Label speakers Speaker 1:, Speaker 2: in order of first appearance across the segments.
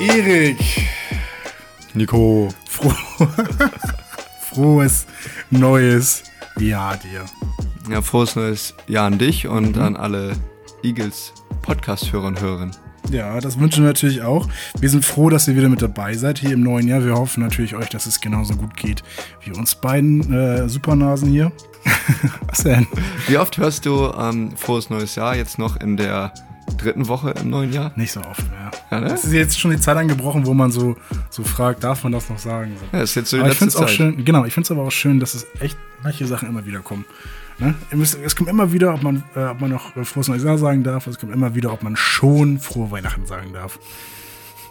Speaker 1: Erik.
Speaker 2: Nico.
Speaker 1: Froh Frohes neues Jahr dir.
Speaker 2: Ja, frohes neues Jahr an dich und mhm. an alle Eagles Podcast-Hörer und Hörerinnen.
Speaker 1: Ja, das wünschen wir natürlich auch. Wir sind froh, dass ihr wieder mit dabei seid hier im neuen Jahr. Wir hoffen natürlich euch, dass es genauso gut geht wie uns beiden äh, Supernasen hier.
Speaker 2: Was denn? Wie oft hörst du ähm, frohes neues Jahr jetzt noch in der dritten Woche im neuen Jahr?
Speaker 1: Nicht so oft mehr. Ja, ne? Es ist jetzt schon die Zeit angebrochen, wo man so, so fragt, darf man das noch sagen?
Speaker 2: Ja, ist jetzt so die
Speaker 1: aber ich Zeit. Auch schön, genau, ich finde es aber auch schön, dass es echt manche Sachen immer wieder kommen. Ne? Es kommt immer wieder, ob man, äh, ob man noch äh, frohes neues Jahr sagen darf. Es kommt immer wieder, ob man schon frohe Weihnachten sagen darf.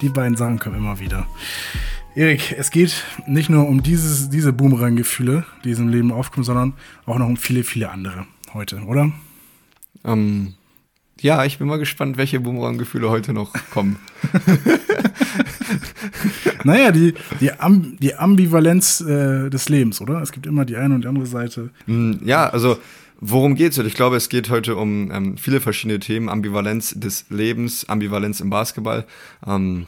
Speaker 1: Die beiden Sachen kommen immer wieder. Erik, es geht nicht nur um dieses, diese Boomerang-Gefühle, die im Leben aufkommen, sondern auch noch um viele, viele andere heute, oder?
Speaker 2: Ähm, ja, ich bin mal gespannt, welche Boomerang-Gefühle heute noch kommen.
Speaker 1: naja, die, die, Am die Ambivalenz äh, des Lebens, oder? Es gibt immer die eine und die andere Seite.
Speaker 2: Mm, ja, also worum geht es? Ich glaube, es geht heute um ähm, viele verschiedene Themen. Ambivalenz des Lebens, Ambivalenz im Basketball. Ähm,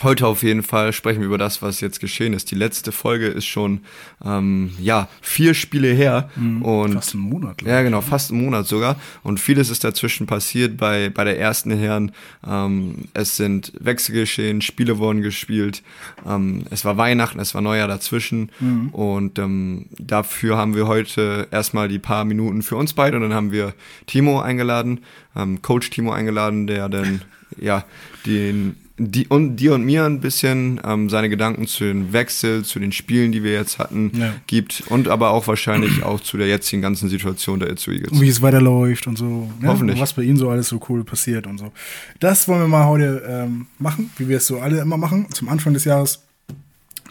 Speaker 2: Heute auf jeden Fall sprechen wir über das, was jetzt geschehen ist. Die letzte Folge ist schon ähm, ja vier Spiele her
Speaker 1: mhm, und fast einen Monat.
Speaker 2: Ja, genau, fast einen Monat sogar. Und vieles ist dazwischen passiert bei bei der ersten Herren. Ähm, es sind Wechsel geschehen, Spiele wurden gespielt. Ähm, es war Weihnachten, es war Neujahr dazwischen mhm. und ähm, dafür haben wir heute erstmal die paar Minuten für uns beide und dann haben wir Timo eingeladen, ähm, Coach Timo eingeladen, der dann ja den die, und dir und mir ein bisschen ähm, seine Gedanken zu den Wechsel, zu den Spielen, die wir jetzt hatten, ja. gibt und aber auch wahrscheinlich auch zu der jetzigen ganzen Situation der Itzu Eagles.
Speaker 1: Wie es weiterläuft und so.
Speaker 2: Ja, Hoffentlich.
Speaker 1: was bei ihnen so alles so cool passiert und so. Das wollen wir mal heute ähm, machen, wie wir es so alle immer machen. Zum Anfang des Jahres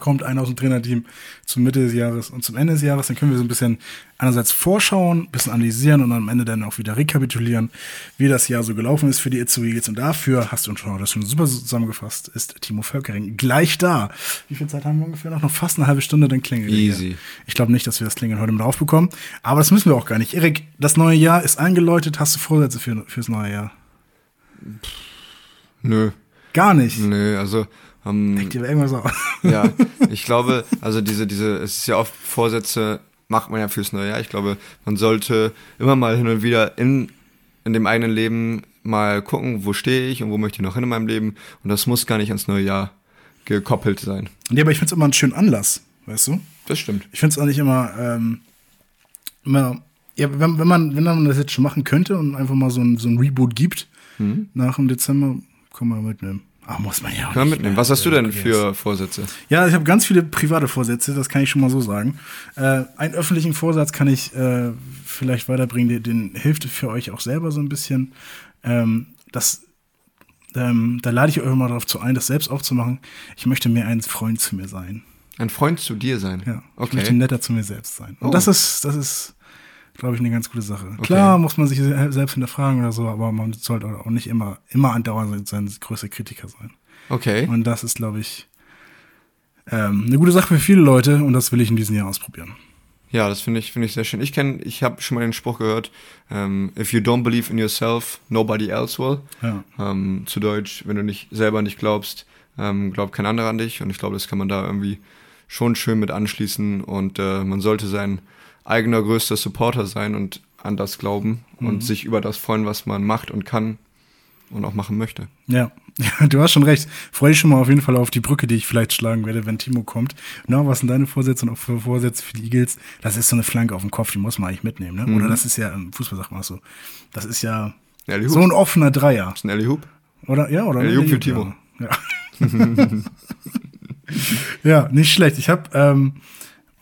Speaker 1: kommt einer aus dem Trainerteam zum Mitte des Jahres und zum Ende des Jahres. Dann können wir so ein bisschen einerseits vorschauen, ein bisschen analysieren und am Ende dann auch wieder rekapitulieren, wie das Jahr so gelaufen ist für die Itzu Eagles. Und dafür hast du schon das schon super zusammengefasst, ist Timo Völkering gleich da. Wie viel Zeit haben wir ungefähr noch? Noch fast eine halbe Stunde, dann klingelt
Speaker 2: Easy.
Speaker 1: Ich glaube nicht, dass wir das Klingeln heute mit aufbekommen. Aber das müssen wir auch gar nicht. Erik, das neue Jahr ist eingeläutet. Hast du Vorsätze für, fürs neue Jahr?
Speaker 2: Nö.
Speaker 1: Gar nicht?
Speaker 2: Nö, also
Speaker 1: ähm, Denkt ihr irgendwas aus?
Speaker 2: Ja, ich glaube, also diese, diese, es ist ja oft Vorsätze, macht man ja fürs neue Jahr. Ich glaube, man sollte immer mal hin und wieder in, in dem eigenen Leben mal gucken, wo stehe ich und wo möchte ich noch hin in meinem Leben. Und das muss gar nicht ans neue Jahr gekoppelt sein.
Speaker 1: Ja, aber ich finde es immer einen schönen Anlass, weißt du?
Speaker 2: Das stimmt.
Speaker 1: Ich finde es auch nicht immer, ähm, immer ja, wenn, wenn, man, wenn man das jetzt schon machen könnte und einfach mal so ein, so ein Reboot gibt mhm. nach dem Dezember, kann man mitnehmen. Ach, muss man ja auch.
Speaker 2: Kann mitnehmen. Was hast du denn für Vorsätze?
Speaker 1: Ja, ich habe ganz viele private Vorsätze, das kann ich schon mal so sagen. Äh, einen öffentlichen Vorsatz kann ich äh, vielleicht weiterbringen, den, den, hilft für euch auch selber so ein bisschen. Ähm, das, ähm, da lade ich euch mal darauf zu ein, das selbst aufzumachen. Ich möchte mehr ein Freund zu mir sein.
Speaker 2: Ein Freund zu dir sein?
Speaker 1: Ja. Okay. Ich möchte netter zu mir selbst sein. Und oh. das ist, das ist glaube ich, eine ganz gute Sache. Okay. Klar muss man sich selbst hinterfragen oder so, aber man sollte auch nicht immer, immer andauernd sein größter Kritiker sein.
Speaker 2: Okay.
Speaker 1: Und das ist, glaube ich, ähm, eine gute Sache für viele Leute und das will ich in diesem Jahr ausprobieren.
Speaker 2: Ja, das finde ich, finde ich sehr schön. Ich kenne, ich habe schon mal den Spruch gehört, ähm, if you don't believe in yourself, nobody else will.
Speaker 1: Ja.
Speaker 2: Ähm, zu Deutsch, wenn du nicht selber nicht glaubst, ähm, glaubt kein anderer an dich. Und ich glaube, das kann man da irgendwie schon schön mit anschließen. Und uh, man sollte sein eigener größter Supporter sein und an das glauben mhm. und sich über das freuen, was man macht und kann und auch machen möchte.
Speaker 1: Ja. ja, du hast schon recht. Freue dich schon mal auf jeden Fall auf die Brücke, die ich vielleicht schlagen werde, wenn Timo kommt. Na, was sind deine Vorsätze und auch für Vorsätze für die Eagles? Das ist so eine Flanke auf dem Kopf, die muss man eigentlich mitnehmen, ne? Mhm. Oder das ist ja, im Fußball sagt man so, das ist ja so ein offener Dreier. Das
Speaker 2: ist ein Ellie Hoop.
Speaker 1: Oder, ja, oder?
Speaker 2: Ellie Hoop für Timo.
Speaker 1: Ja. ja, nicht schlecht. Ich habe ähm,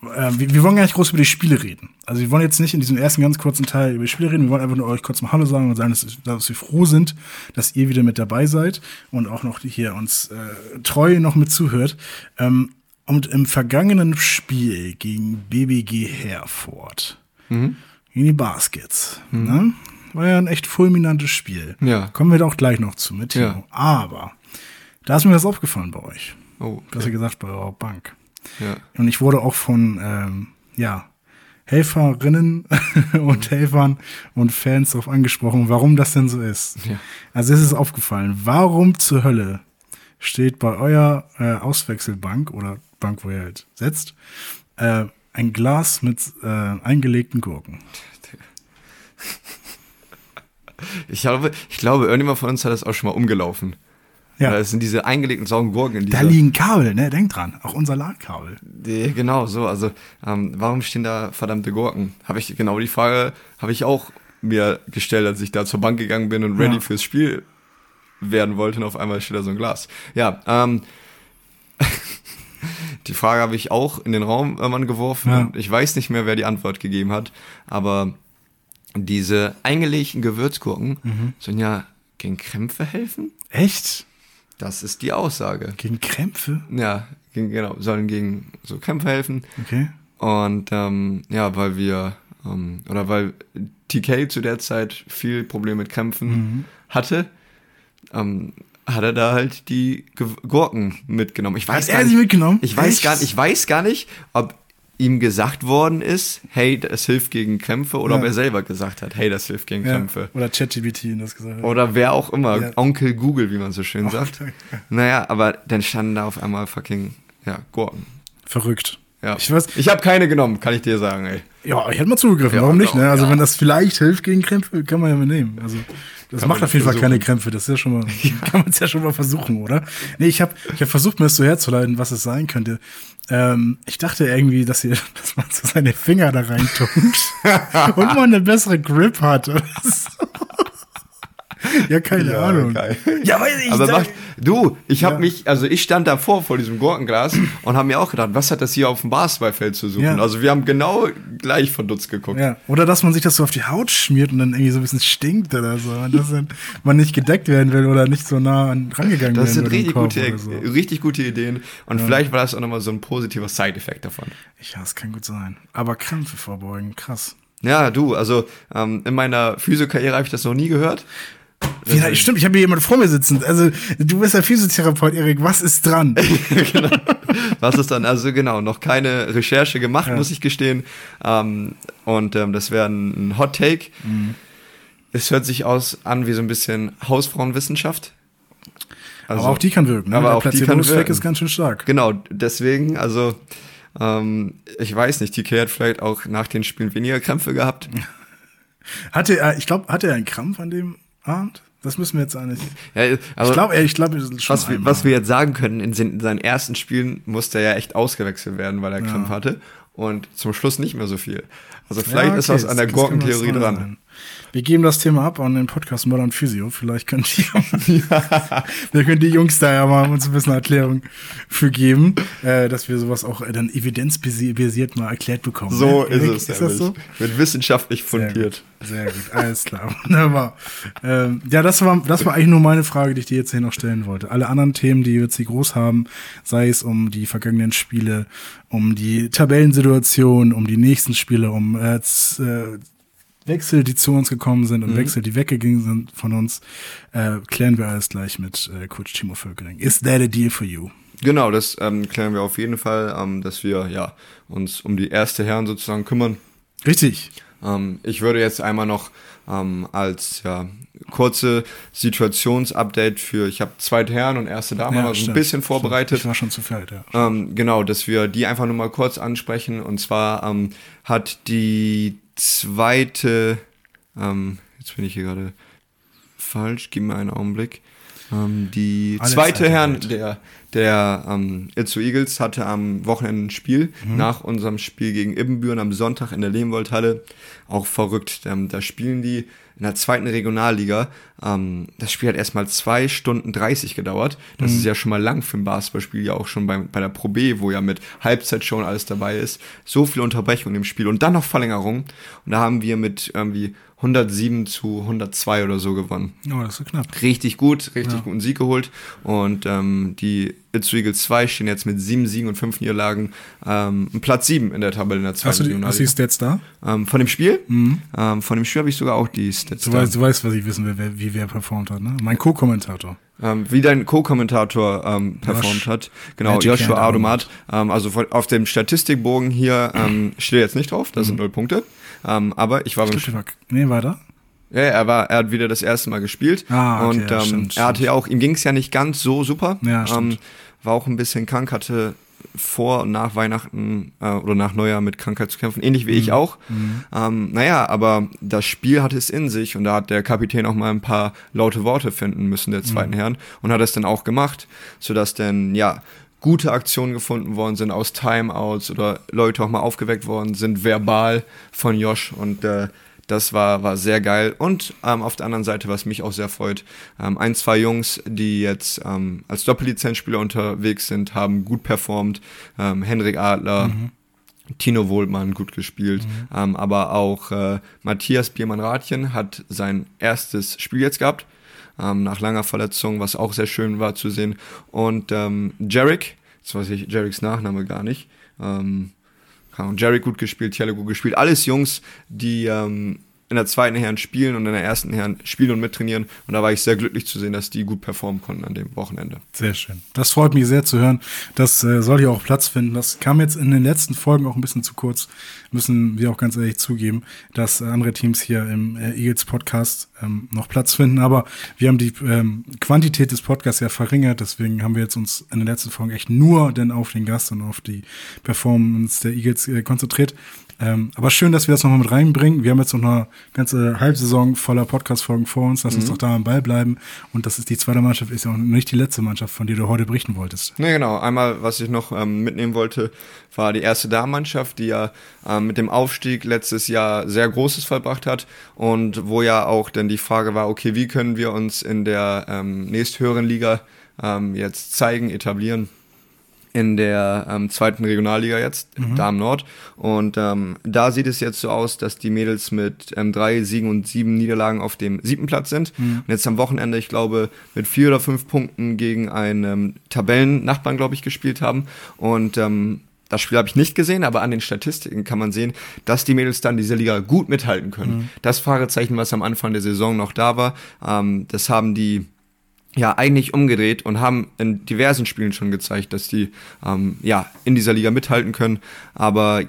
Speaker 1: äh, wir, wir, wollen gar nicht groß über die Spiele reden. Also wir wollen jetzt nicht in diesem ersten ganz kurzen Teil über die Spiele reden. Wir wollen einfach nur euch kurz mal Hallo sagen und sagen, dass, dass wir froh sind, dass ihr wieder mit dabei seid und auch noch hier uns äh, treu noch mit zuhört. Ähm, und im vergangenen Spiel gegen BBG Herford, mhm. gegen die Baskets, mhm. ne? war ja ein echt fulminantes Spiel.
Speaker 2: Ja.
Speaker 1: Kommen wir doch gleich noch zu mit. Ja. Aber da ist mir was aufgefallen bei euch.
Speaker 2: Oh, okay.
Speaker 1: Besser gesagt bei eurer Bank.
Speaker 2: Ja.
Speaker 1: Und ich wurde auch von, ähm, ja, Helferinnen und Helfern und Fans darauf angesprochen, warum das denn so ist.
Speaker 2: Ja.
Speaker 1: Also es ist aufgefallen, warum zur Hölle steht bei eurer äh, Auswechselbank oder Bank, wo ihr halt setzt, äh, ein Glas mit äh, eingelegten Gurken.
Speaker 2: Ich glaube, ich glaube, irgendjemand von uns hat das auch schon mal umgelaufen.
Speaker 1: Ja.
Speaker 2: Das sind diese eingelegten sauren Gurken. in
Speaker 1: Da liegen Kabel, ne? Denk dran. Auch unser LAN-Kabel.
Speaker 2: Die, genau, so. Also, ähm, warum stehen da verdammte Gurken? Habe ich genau die Frage, habe ich auch mir gestellt, als ich da zur Bank gegangen bin und ready
Speaker 1: Ja.
Speaker 2: fürs Spiel werden wollte und auf einmal steht da so ein Glas. Ja, ähm, die Frage habe ich auch in den Raum irgendwann geworfen.
Speaker 1: Ja.
Speaker 2: Und ich weiß nicht mehr, wer die Antwort gegeben hat, aber diese eingelegten Gewürzgurken
Speaker 1: Mhm.
Speaker 2: sollen ja gegen Krämpfe helfen?
Speaker 1: Echt?
Speaker 2: Das ist die Aussage.
Speaker 1: Gegen Krämpfe?
Speaker 2: Ja, gegen, genau, sollen gegen so Krämpfe helfen.
Speaker 1: Okay.
Speaker 2: Und ähm, ja, weil wir, ähm, oder weil TK zu der Zeit viel Probleme mit Krämpfen
Speaker 1: Mhm.
Speaker 2: hatte, ähm, hat er da halt die Gurken mitgenommen. Ich weiß
Speaker 1: Hat
Speaker 2: gar
Speaker 1: er
Speaker 2: nicht,
Speaker 1: sie mitgenommen?
Speaker 2: Ich weiß
Speaker 1: Echt?
Speaker 2: gar ich weiß gar nicht, ob ihm gesagt worden ist, hey, das hilft gegen Krämpfe, oder
Speaker 1: Ja.
Speaker 2: ob er selber gesagt hat, hey, das hilft gegen
Speaker 1: Ja.
Speaker 2: Krämpfe.
Speaker 1: Oder ChatGPT das gesagt hat.
Speaker 2: Oder wer auch immer,
Speaker 1: Ja.
Speaker 2: Onkel Google, wie man so schön
Speaker 1: Oh,
Speaker 2: sagt.
Speaker 1: ja.
Speaker 2: Naja, aber dann standen da auf einmal fucking, ja, Gurken.
Speaker 1: Verrückt.
Speaker 2: Ja.
Speaker 1: Ich weiß,
Speaker 2: Ich habe keine genommen, kann ich dir sagen, ey.
Speaker 1: ja, ich hätte mal zugegriffen, warum nicht? Ne? Also wenn das vielleicht hilft gegen Krämpfe, kann man ja mal nehmen. Also das macht auf jeden Fall keine Krämpfe. Das ist ja schon mal, kann man es ja schon mal versuchen, oder? Nee, ich habe ich hab versucht, mir das so herzuleiten, was es sein könnte. Ähm, ich dachte irgendwie, dass, ihr, dass man so seine Finger da reintunkt und man eine bessere Grip hat. Ja, keine
Speaker 2: Ja,
Speaker 1: Ahnung.
Speaker 2: geil.
Speaker 1: Ja, weiß ich
Speaker 2: Aber
Speaker 1: da-
Speaker 2: macht, du, ich habe
Speaker 1: Ja.
Speaker 2: mich, also ich stand davor vor diesem Gurkenglas und habe mir auch gedacht, was hat das hier auf dem Basketballfeld zu suchen?
Speaker 1: Ja.
Speaker 2: Also wir haben genau gleich verdutzt geguckt.
Speaker 1: Ja, oder dass man sich das so auf die Haut schmiert und dann irgendwie so ein bisschen stinkt oder so. Und dass man nicht gedeckt werden will oder nicht so nah an, rangegangen
Speaker 2: Das
Speaker 1: werden
Speaker 2: sind
Speaker 1: will. im
Speaker 2: richtig gute,
Speaker 1: so.
Speaker 2: richtig gute Ideen und vielleicht war das auch nochmal so ein positiver Side-Effekt davon.
Speaker 1: Ja, das kann gut sein. Aber Krämpfe vorbeugen, krass.
Speaker 2: Ja, du, also ähm, in meiner Physiokarriere habe ich das noch nie gehört.
Speaker 1: Ja, stimmt, ich habe hier jemanden vor mir sitzen. Also, du bist ja Physiotherapeut, Erik. Was ist dran?
Speaker 2: Was ist dann, also genau, noch keine Recherche gemacht,
Speaker 1: Ja.
Speaker 2: muss ich gestehen. Ähm, und ähm, das wäre ein Hot Take.
Speaker 1: Mhm.
Speaker 2: Es hört sich aus an wie so ein bisschen Hausfrauenwissenschaft. Also,
Speaker 1: aber auch die kann wirken. Ne?
Speaker 2: aber
Speaker 1: Der
Speaker 2: auch die kann wirken.
Speaker 1: ist ganz schön stark.
Speaker 2: Genau, deswegen, also ähm, ich weiß nicht, TK hat vielleicht auch nach den Spielen weniger Krämpfe gehabt.
Speaker 1: Hatte er, ich glaube, hatte er einen Krampf an dem Abend? Das müssen wir jetzt eigentlich.
Speaker 2: Ja, also,
Speaker 1: ich glaube, ich glaube,
Speaker 2: was, wir, was wir jetzt sagen können, in seinen ersten Spielen musste er ja echt ausgewechselt werden, weil er Krämpfe hatte. Und zum Schluss nicht mehr so viel. Also vielleicht
Speaker 1: Ja,
Speaker 2: ist
Speaker 1: okay,
Speaker 2: was an der Gurkentheorie dran.
Speaker 1: sein. Wir geben das Thema ab an den Podcast Modern Physio. Vielleicht können die, wir können die Jungs da ja mal uns ein bisschen Erklärung für geben, äh, dass wir sowas auch äh, dann evidenzbasiert mal erklärt bekommen.
Speaker 2: So
Speaker 1: ne?
Speaker 2: ist
Speaker 1: Erik,
Speaker 2: es.
Speaker 1: Ist das so?
Speaker 2: Wird wissenschaftlich
Speaker 1: Sehr
Speaker 2: fundiert.
Speaker 1: gut, sehr gut, alles klar, wunderbar. Ähm, ja, das war, das war eigentlich nur meine Frage, die ich dir jetzt hier noch stellen wollte. Alle anderen Themen, die wir jetzt hier groß haben, sei es um die vergangenen Spiele, um die Tabellensituation, um die nächsten Spiele, um äh, äh, Wechsel, die zu uns gekommen sind und Wechsel, die weggegangen sind von uns, äh, klären wir alles gleich mit äh, Coach Timo Völkering. Is that a deal for you?
Speaker 2: Genau, das ähm, klären wir auf jeden Fall, ähm, dass wir ja, uns um die erste Herren sozusagen kümmern.
Speaker 1: Richtig.
Speaker 2: Ähm, ich würde jetzt einmal noch ähm, als ja, kurze Situationsupdate für, ich habe zweite Herren und erste Dame mal so ein
Speaker 1: stimmt.
Speaker 2: bisschen vorbereitet.
Speaker 1: Ich war schon zu feld, ja.
Speaker 2: Ähm, genau, dass wir die einfach nur mal kurz ansprechen. Und zwar ähm, hat die zweite, ähm, jetzt bin ich hier gerade falsch, gib mir einen Augenblick. Ähm, die
Speaker 1: Alle
Speaker 2: zweite Herren der, der ähm, Itzu Eagles hatte am Wochenende ein Spiel
Speaker 1: Mhm.
Speaker 2: nach unserem Spiel gegen Ibbenbüren am Sonntag in der Lehmwoldhalle. Auch verrückt. Ähm, da spielen die in der zweiten Regionalliga. Ähm, das Spiel hat erstmal zwei Stunden 30 gedauert. Das
Speaker 1: Mhm.
Speaker 2: ist ja schon mal lang für ein Basketballspiel, ja auch schon bei, bei der Pro B, wo ja mit Halbzeit schon alles dabei ist. So viel Unterbrechung im Spiel und dann noch Verlängerung. Und da haben wir mit irgendwie 107 zu 102 oder so gewonnen
Speaker 1: Oh, das ist so knapp.
Speaker 2: richtig gut, richtig
Speaker 1: Ja.
Speaker 2: guten Sieg geholt. Und ähm, die Itzu Eagles 2 stehen jetzt mit sieben Siegen und fünf Niederlagen ähm, Platz 7 in der Tabelle in der zweiten
Speaker 1: Hast du die, hast. Stats da?
Speaker 2: ähm, Von dem Spiel? Ähm, von dem Spiel habe ich sogar auch die Stats.
Speaker 1: Du
Speaker 2: da.
Speaker 1: weißt, du weißt, was ich wissen will, wer, wie wer performt hat, ne? Mein Co-Kommentator.
Speaker 2: ähm, wie dein Co-Kommentator ähm, performt
Speaker 1: Josh-
Speaker 2: hat. Genau,
Speaker 1: Magic
Speaker 2: Joshua Adomat. Ähm, also auf dem Statistikbogen hier ähm, steht jetzt nicht drauf, das sind null Punkte. Ähm, aber ich war
Speaker 1: Ich
Speaker 2: beim
Speaker 1: glaub, war, nee, weiter.
Speaker 2: Ja, er war, er hat wieder das erste Mal gespielt.
Speaker 1: Ah, okay,
Speaker 2: und
Speaker 1: ja,
Speaker 2: ähm,
Speaker 1: stimmt,
Speaker 2: er hatte ja auch, ihm ging es ja nicht ganz so super.
Speaker 1: Ja, stimmt.
Speaker 2: ähm, war auch ein bisschen krank, hatte vor und nach Weihnachten äh, oder nach Neujahr mit Krankheit zu kämpfen, ähnlich wie
Speaker 1: Mhm.
Speaker 2: ich auch. Ähm, naja, aber das Spiel hatte es in sich und da hat der Kapitän auch mal ein paar laute Worte finden müssen, der zweiten Herren, und hat es dann auch gemacht, sodass dann, ja, gute Aktionen gefunden worden sind aus Timeouts oder Leute auch mal aufgeweckt worden sind, verbal von Josh. Und äh, das war, war sehr geil. Und ähm, auf der anderen Seite, was mich auch sehr freut, ähm, ein, zwei Jungs, die jetzt ähm, als Doppellizenzspieler unterwegs sind, haben gut performt. Ähm, Henrik Adler, Tino Wohlmann gut gespielt, ähm, aber auch äh, Matthias Biermann-Rathjen hat sein erstes Spiel jetzt gehabt, ähm, nach langer Verletzung, was auch sehr schön war zu sehen. Und ähm, Jarek, jetzt weiß ich Jareks Nachname gar nicht, ähm, Jerry gut gespielt, Tjelle gut gespielt. Alles Jungs, die ähm, in der zweiten Herren spielen und in der ersten Herren spielen und mittrainieren. Und da war ich sehr glücklich zu sehen, dass die gut performen konnten an dem Wochenende.
Speaker 1: Sehr schön. Das freut mich sehr zu hören. Das äh, soll hier auch Platz finden. Das kam jetzt in den letzten Folgen auch ein bisschen zu kurz. Müssen wir auch ganz ehrlich zugeben, dass andere Teams hier im äh, Eagles Podcast ähm, noch Platz finden. Aber wir haben die ähm, Quantität des Podcasts ja verringert. Deswegen haben wir jetzt uns in den letzten Folgen echt nur denn auf den Gast und auf die Performance der Eagles äh, konzentriert. Ähm, aber schön, dass wir das nochmal mit reinbringen. Wir haben jetzt noch eine ganze Halbsaison voller Podcast-Folgen vor uns. Lass uns doch da am Ball bleiben. Und das ist die zweite Mannschaft, ist ja auch nicht die letzte Mannschaft, von der du heute berichten wolltest.
Speaker 2: Ne, genau. Einmal, was ich noch ähm, mitnehmen wollte, war die erste Damenmannschaft, die ja ähm, mit dem Aufstieg letztes Jahr sehr Großes vollbracht hat und wo ja auch dann die Frage war, okay, wie können wir uns in der ähm, nächsthöheren Liga ähm, jetzt zeigen, etablieren? In der ähm, zweiten Regionalliga jetzt, Damen Nord. Und ähm, da sieht es jetzt so aus, dass die Mädels mit ähm, drei Siegen und sieben Niederlagen auf dem siebten Platz sind. Und jetzt am Wochenende, ich glaube, mit vier oder fünf Punkten gegen einen ähm, Tabellennachbarn, glaube ich, gespielt haben. Und ähm, das Spiel habe ich nicht gesehen, aber an den Statistiken kann man sehen, dass die Mädels dann diese Liga gut mithalten können. Das Fragezeichen, was am Anfang der Saison noch da war, ähm, das haben die ja eigentlich umgedreht und haben in diversen Spielen schon gezeigt, dass die ähm, ja in dieser Liga mithalten können, aber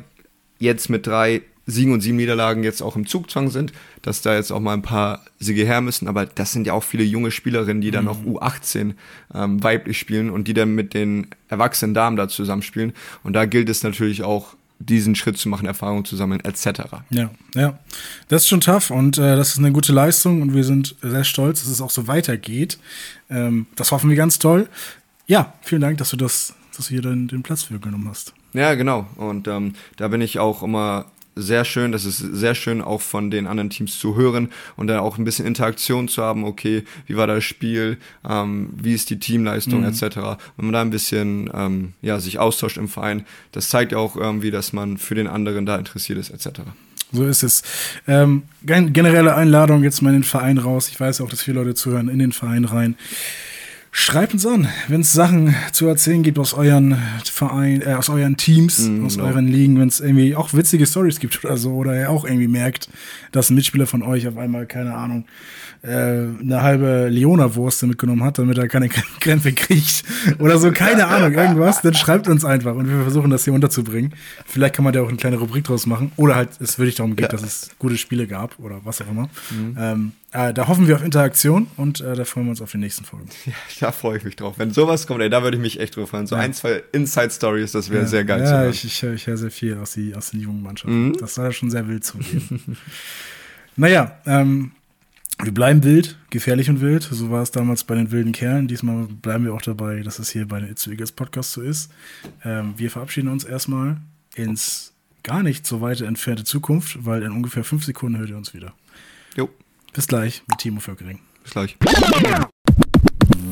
Speaker 2: jetzt mit drei Siegen und sieben Niederlagen jetzt auch im Zugzwang sind, dass da jetzt auch mal ein paar Siege her müssen, aber das sind ja auch viele junge Spielerinnen, die dann noch U18 ähm, weiblich spielen und die dann mit den erwachsenen Damen da zusammenspielen. Und da gilt es natürlich auch diesen Schritt zu machen, Erfahrung zu sammeln, etc.
Speaker 1: Ja, ja. Das ist schon tough und äh, das ist eine gute Leistung und wir sind sehr stolz, dass es auch so weitergeht. Ähm, das hoffen wir ganz toll. Ja, vielen Dank, dass du das, dass du hier den, den Platz für genommen hast.
Speaker 2: Ja, genau. Und ähm, da bin ich auch immer sehr schön. Das ist sehr schön auch von den anderen Teams zu hören und dann auch ein bisschen Interaktion zu haben. Okay, wie war das Spiel? Ähm, wie ist die Teamleistung etc. Wenn man da ein bisschen ähm, ja sich austauscht im Verein, das zeigt ja auch irgendwie, dass man für den anderen da interessiert ist etc.
Speaker 1: So ist es. Ähm, gen generelle Einladung jetzt mal in den Verein raus. Ich weiß auch, dass viele Leute zuhören, in den Verein rein. Schreibt uns an, wenn es Sachen zu erzählen gibt aus euren Verein, äh, aus euren Teams,
Speaker 2: Mm,
Speaker 1: aus
Speaker 2: genau.
Speaker 1: euren Ligen, wenn es irgendwie auch witzige Stories gibt oder so, oder ihr auch irgendwie merkt, dass ein Mitspieler von euch auf einmal, keine Ahnung, äh, eine halbe Leona-Wurst mitgenommen hat, damit er keine Krämpfe kriegt oder so, keine Ahnung, irgendwas, dann schreibt uns einfach und wir versuchen das hier unterzubringen. Vielleicht kann man da auch eine kleine Rubrik draus machen oder halt, es wirklich darum geht, dass es gute Spiele gab oder was auch immer. Ähm, äh, da hoffen wir auf Interaktion und äh, da freuen wir uns auf die nächsten Folgen.
Speaker 2: Ja, da freue ich mich drauf. Wenn sowas kommt, ey, da würde ich mich echt drauf freuen. So ein, zwei Inside-Stories, das wäre sehr geil zu
Speaker 1: Ja, ich, ich, höre- sehr viel aus, die, aus den jungen Mannschaften. Das soll ja schon sehr wild zugehen. naja, ähm, wir bleiben wild, gefährlich und wild. So war es damals bei den wilden Kerlen. Diesmal bleiben wir auch dabei, dass es hier bei den It's Eagles Podcast so ist. Ähm, wir verabschieden uns erstmal ins gar nicht so weite entfernte Zukunft, weil in ungefähr fünf Sekunden hört ihr uns wieder.
Speaker 2: Jo,
Speaker 1: Bis gleich mit Timo Völkering.
Speaker 2: bis gleich.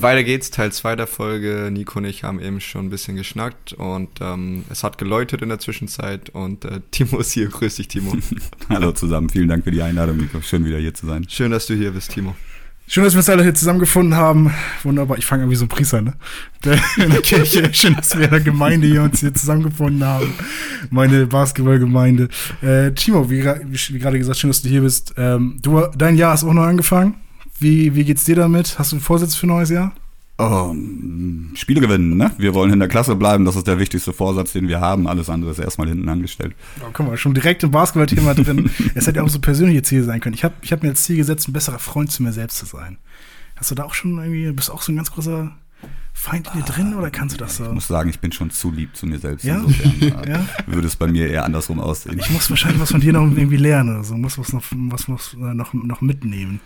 Speaker 2: Weiter geht's, Teil 2 der Folge. Nico und ich haben eben schon ein bisschen geschnackt und ähm, es hat geläutet in der Zwischenzeit und äh, Timo ist hier. Grüß dich, Timo.
Speaker 3: Hallo zusammen, vielen Dank für die Einladung, Nico. Schön wieder hier zu sein.
Speaker 2: Schön, dass du hier bist, Timo.
Speaker 1: Schön, dass wir uns alle hier zusammengefunden haben. Wunderbar. Ich fange an wie so ein Priester, ne? In der Kirche. Schön, dass wir in der Gemeinde hier uns hier zusammengefunden haben. Meine Basketballgemeinde. Äh, Timo, wie, wie, gerade gesagt, schön, dass du hier bist. Ähm, du, dein Jahr ist auch neu angefangen. Wie, wie geht's dir damit? Hast du Vorsätze für ein neues Jahr?
Speaker 3: Ähm, Spiele gewinnen, ne? Wir wollen in der Klasse bleiben, das ist der wichtigste Vorsatz, den wir haben. Alles andere ist erstmal hinten angestellt.
Speaker 1: Oh, guck mal, schon direkt im Basketballthema drin. es hätte auch so persönliche Ziele sein können. Ich habe ich hab mir als Ziel gesetzt, ein besserer Freund zu mir selbst zu sein. Hast du da auch schon irgendwie, bist du auch so ein ganz großer Feind in dir drin oder kannst du das so?
Speaker 3: Ich muss sagen, ich bin schon zu lieb zu mir selbst.
Speaker 1: Ja?
Speaker 3: Insofern
Speaker 1: Ja?
Speaker 3: würde es bei mir eher andersrum aussehen.
Speaker 1: Ich muss wahrscheinlich was von dir noch irgendwie lernen oder so, muss was noch, was äh, noch, noch mitnehmen.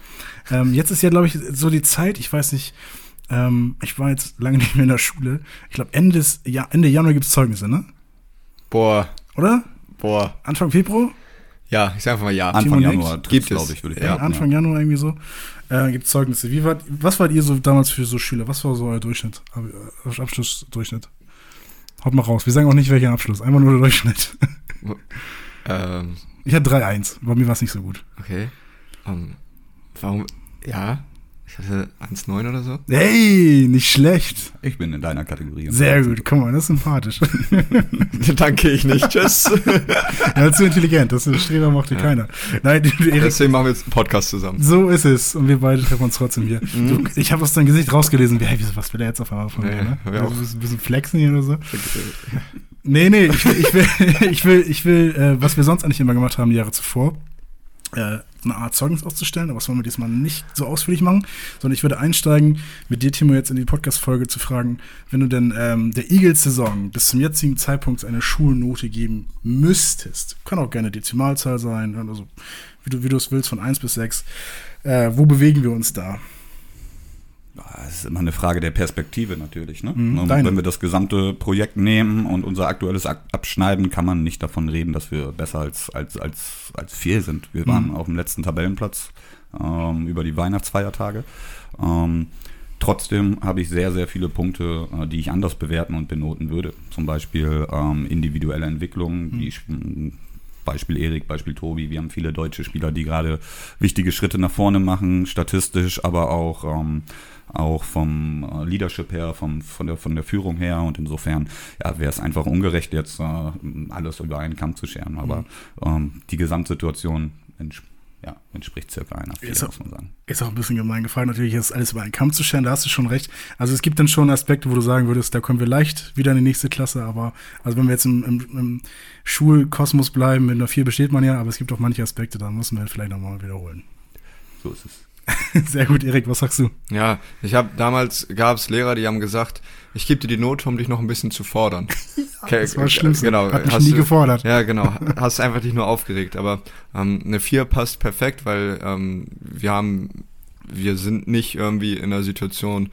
Speaker 1: Ähm, jetzt ist ja, glaube ich, so die Zeit, ich weiß nicht, ähm, ich war jetzt lange nicht mehr in der Schule. Ich glaube, Ende, des- ja, Ende Januar gibt es Zeugnisse, ne?
Speaker 2: Boah,
Speaker 1: Oder?
Speaker 2: boah.
Speaker 1: Anfang Februar?
Speaker 2: Ja, ich sag einfach mal ja.
Speaker 3: Anfang
Speaker 1: Timon
Speaker 3: Januar?
Speaker 2: Gibt
Speaker 3: glaube
Speaker 2: es.
Speaker 3: ich, würde ich
Speaker 2: Ja,
Speaker 3: sagen.
Speaker 1: Anfang Januar irgendwie so. Äh, gibt Zeugnisse. Wie wart, was wart ihr so damals für so Schüler? Was war so euer Durchschnitt? Äh, Abschlussdurchschnitt? Haut mal raus. Wir sagen auch nicht welcher Abschluss. Einfach nur der Durchschnitt.
Speaker 2: Ähm,
Speaker 1: Ich hatte 3-1. Bei mir war es nicht so gut.
Speaker 2: okay. Ähm, warum? Ja, ich hatte 1,9 oder so.
Speaker 1: Hey, nicht schlecht.
Speaker 3: Ich bin in deiner Kategorie.
Speaker 1: Sehr gut. Guck mal, das ist sympathisch.
Speaker 2: Danke ich nicht. Tschüss.
Speaker 1: ja, zu intelligent. Das ist Streber mochte keiner. Nein, Erik,
Speaker 2: Deswegen machen wir jetzt einen Podcast zusammen.
Speaker 1: so ist es. Und wir beide treffen uns trotzdem hier. Du, ich habe aus deinem Gesicht rausgelesen. Wie, hey, was will er jetzt auf einmal von mir?
Speaker 2: Nee,
Speaker 1: Ne? Also, ein bisschen- bisschen flexen hier oder so. Nee, nee, ich will, ich will, ich will, ich will äh, was wir sonst eigentlich immer gemacht haben, die Jahre zuvor, äh, eine Art Zeugnis auszustellen, aber das wollen wir diesmal nicht so ausführlich machen, sondern ich würde einsteigen, mit dir, Timo, jetzt in die Podcast-Folge zu fragen, wenn du denn ähm, der Eagles-Saison bis zum jetzigen Zeitpunkt eine Schulnote geben müsstest, kann auch gerne Dezimalzahl sein, also wie du, es willst, von 1 bis 6, äh, wo bewegen wir uns da?
Speaker 3: Das ist immer eine Frage der Perspektive natürlich. Ne?
Speaker 1: Mhm,
Speaker 3: wenn wir das gesamte Projekt nehmen und unser aktuelles Ak- abschneiden, kann man nicht davon reden, dass wir besser als, als, als, als vier sind. Wir waren
Speaker 1: Mhm.
Speaker 3: auf dem letzten Tabellenplatz ähm, über die Weihnachtsfeiertage. Ähm, trotzdem habe ich sehr, sehr viele Punkte, äh, die ich anders bewerten und benoten würde. Zum Beispiel ähm, individuelle Entwicklungen, die ich Beispiel Erik, Beispiel Tobi. Wir haben viele deutsche Spieler, die gerade wichtige Schritte nach vorne machen, statistisch, aber auch, ähm, auch vom äh, Leadership her, vom, von, der, von der Führung her. Und insofern ja, wäre es einfach ungerecht, jetzt äh, alles über einen Kamm zu scheren. Aber ähm, die Gesamtsituation ents ja, entspricht circa einer vier,
Speaker 1: Ist auch-
Speaker 3: muss man sagen.
Speaker 1: Ist auch ein bisschen gemein gefallen, natürlich ist alles über einen Kamm zu scheren, da hast du schon recht. Also es gibt dann schon Aspekte, wo du sagen würdest, da kommen wir leicht wieder in die nächste Klasse, aber also wenn wir jetzt im, im, im Schulkosmos bleiben, mit einer 4 besteht man ja, aber es gibt auch manche Aspekte, da müssen wir vielleicht nochmal wiederholen.
Speaker 3: So ist es.
Speaker 1: Sehr gut, Erik, was sagst du?
Speaker 2: Ja, ich habe damals gab es Lehrer, die haben gesagt, ich gebe dir die Note, um dich noch ein bisschen zu fordern. Okay,
Speaker 1: Das war das Schlimmste.
Speaker 2: Genau,
Speaker 1: Hat mich
Speaker 2: hast
Speaker 1: nie
Speaker 2: du-
Speaker 1: gefordert.
Speaker 2: Ja, genau. Hast einfach dich nur aufgeregt. Aber ähm, eine 4 passt perfekt, weil ähm, wir haben, wir sind nicht irgendwie in der Situation,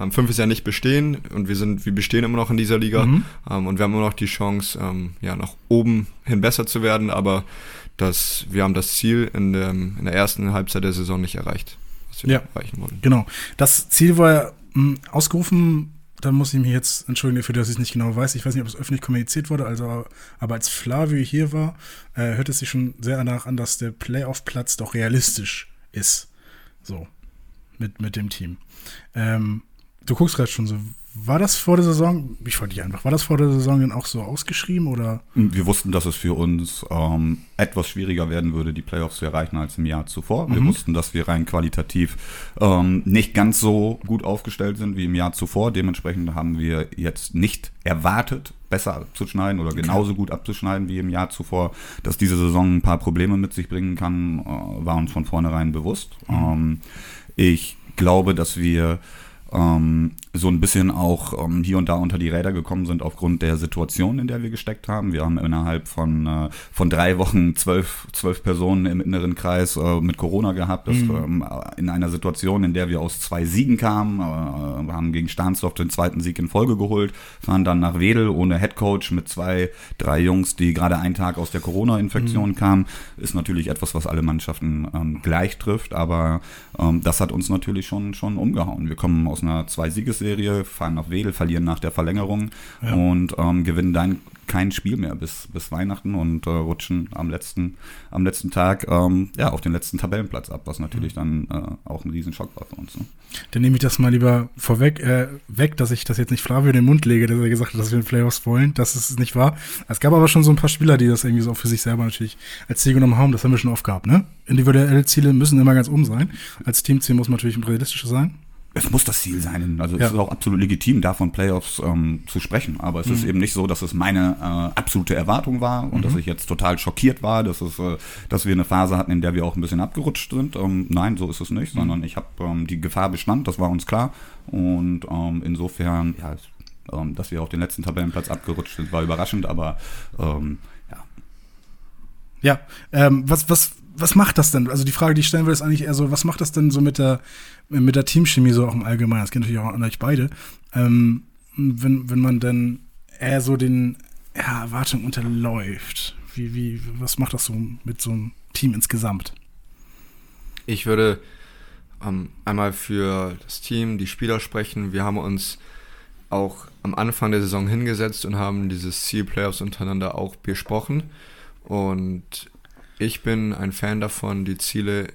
Speaker 2: ähm, 5 ist ja nicht bestehen und wir sind, wir bestehen immer noch in dieser Liga
Speaker 1: Mhm.
Speaker 2: ähm, und wir haben immer noch die Chance, ähm, ja, nach oben hin besser zu werden, aber das, wir haben das Ziel in, dem, in der ersten Halbzeit der Saison nicht erreicht, was wir
Speaker 1: Ja.
Speaker 2: erreichen wollen.
Speaker 1: Genau. Das Ziel war ja mh, ausgerufen, da muss ich mich jetzt entschuldigen dafür, dass ich es nicht genau weiß. Ich weiß nicht, ob es öffentlich kommuniziert wurde, also, aber als Flavio hier war, äh, hört es sich schon sehr danach an, dass der Playoff-Platz doch realistisch ist. So. Mit, mit dem Team. Ähm, du guckst gerade schon so. War das vor der Saison, ich frage dich einfach, war das vor der Saison dann auch so ausgeschrieben oder?
Speaker 3: Wir wussten, dass es für uns ähm, etwas schwieriger werden würde, die Playoffs zu erreichen als im Jahr zuvor. Wir wussten, dass wir rein qualitativ ähm, nicht ganz so gut aufgestellt sind wie im Jahr zuvor. Dementsprechend haben wir jetzt nicht erwartet, besser abzuschneiden oder genauso gut abzuschneiden wie im Jahr zuvor. Dass diese Saison ein paar Probleme mit sich bringen kann, äh, war uns von vornherein bewusst. Ähm, ich glaube, dass wir ähm, so ein bisschen auch ähm, hier und da unter die Räder gekommen sind aufgrund der Situation, in der wir gesteckt haben. Wir haben innerhalb von, äh, von drei Wochen zwölf, zwölf Personen im inneren Kreis äh, mit Corona gehabt. Das, ähm, in einer Situation, in der wir aus zwei Siegen kamen. Äh, wir haben gegen Stahnsdorf den zweiten Sieg in Folge geholt, fahren dann nach Wedel ohne Headcoach mit zwei, drei Jungs, die gerade einen Tag aus der Corona-Infektion kamen. Ist natürlich etwas, was alle Mannschaften ähm, gleich trifft, aber ähm, das hat uns natürlich schon, schon umgehauen. Wir kommen aus einer Zwei-Siegesserie, fahren nach Wedel, verlieren nach der Verlängerung
Speaker 1: Ja.
Speaker 3: und ähm, gewinnen dann kein Spiel mehr bis, bis Weihnachten und äh, rutschen am letzten, am letzten Tag ähm, ja, auf den letzten Tabellenplatz ab, was natürlich dann äh, auch ein Riesenschock war für uns. Ne?
Speaker 1: Dann nehme ich das mal lieber vorweg äh, weg, dass ich das jetzt nicht Flavio in den Mund lege, dass er gesagt hat, dass wir in Playoffs wollen. Das ist nicht wahr. Es gab aber schon so ein paar Spieler, die das irgendwie so für sich selber natürlich als Ziel genommen haben. Das haben wir schon oft gehabt, ne? Individuelle Ziele müssen immer ganz oben sein. Als Teamziel muss man natürlich realistischer sein.
Speaker 3: Es muss das Ziel sein. Also
Speaker 1: Ja.
Speaker 3: es ist auch absolut legitim, davon Playoffs ähm, zu sprechen. Aber es ist eben nicht so, dass es meine äh, absolute Erwartung war und dass ich jetzt total schockiert war, dass es, äh, dass wir eine Phase hatten, in der wir auch ein bisschen abgerutscht sind. Ähm, nein, so ist es nicht, sondern ich habe ähm, die Gefahr bestand, das war uns klar. Und ähm, insofern, ja, ähm, dass wir auf den letzten Tabellenplatz abgerutscht sind, war überraschend, aber ähm, ja,
Speaker 1: Ja, ähm, was, was, was macht das denn? Also die Frage, die ich stellen will, ist eigentlich eher so, was macht das denn so mit der, mit der Teamchemie so auch im Allgemeinen? Das geht natürlich auch an euch beide. Ähm, wenn, wenn man dann eher so den ja, Erwartungen unterläuft, wie, wie, was macht das so mit so einem Team insgesamt?
Speaker 2: Ich würde ähm, einmal für das Team, die Spieler sprechen. Wir haben uns auch am Anfang der Saison hingesetzt und haben dieses Ziel Playoffs untereinander auch besprochen. Und ich bin ein Fan davon, die Ziele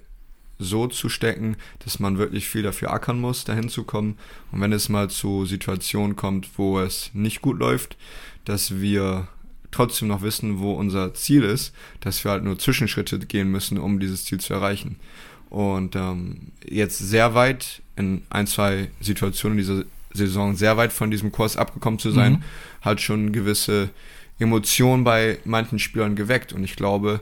Speaker 2: so zu stecken, dass man wirklich viel dafür ackern muss, dahin zu kommen. Und wenn es mal zu Situationen kommt, wo es nicht gut läuft, dass wir trotzdem noch wissen, wo unser Ziel ist, dass wir halt nur Zwischenschritte gehen müssen, um dieses Ziel zu erreichen. Und ähm, jetzt sehr weit in ein, zwei Situationen dieser Saison sehr weit von diesem Kurs abgekommen zu sein,
Speaker 1: Mhm.
Speaker 2: hat schon gewisse Emotionen bei manchen Spielern geweckt. Und ich glaube,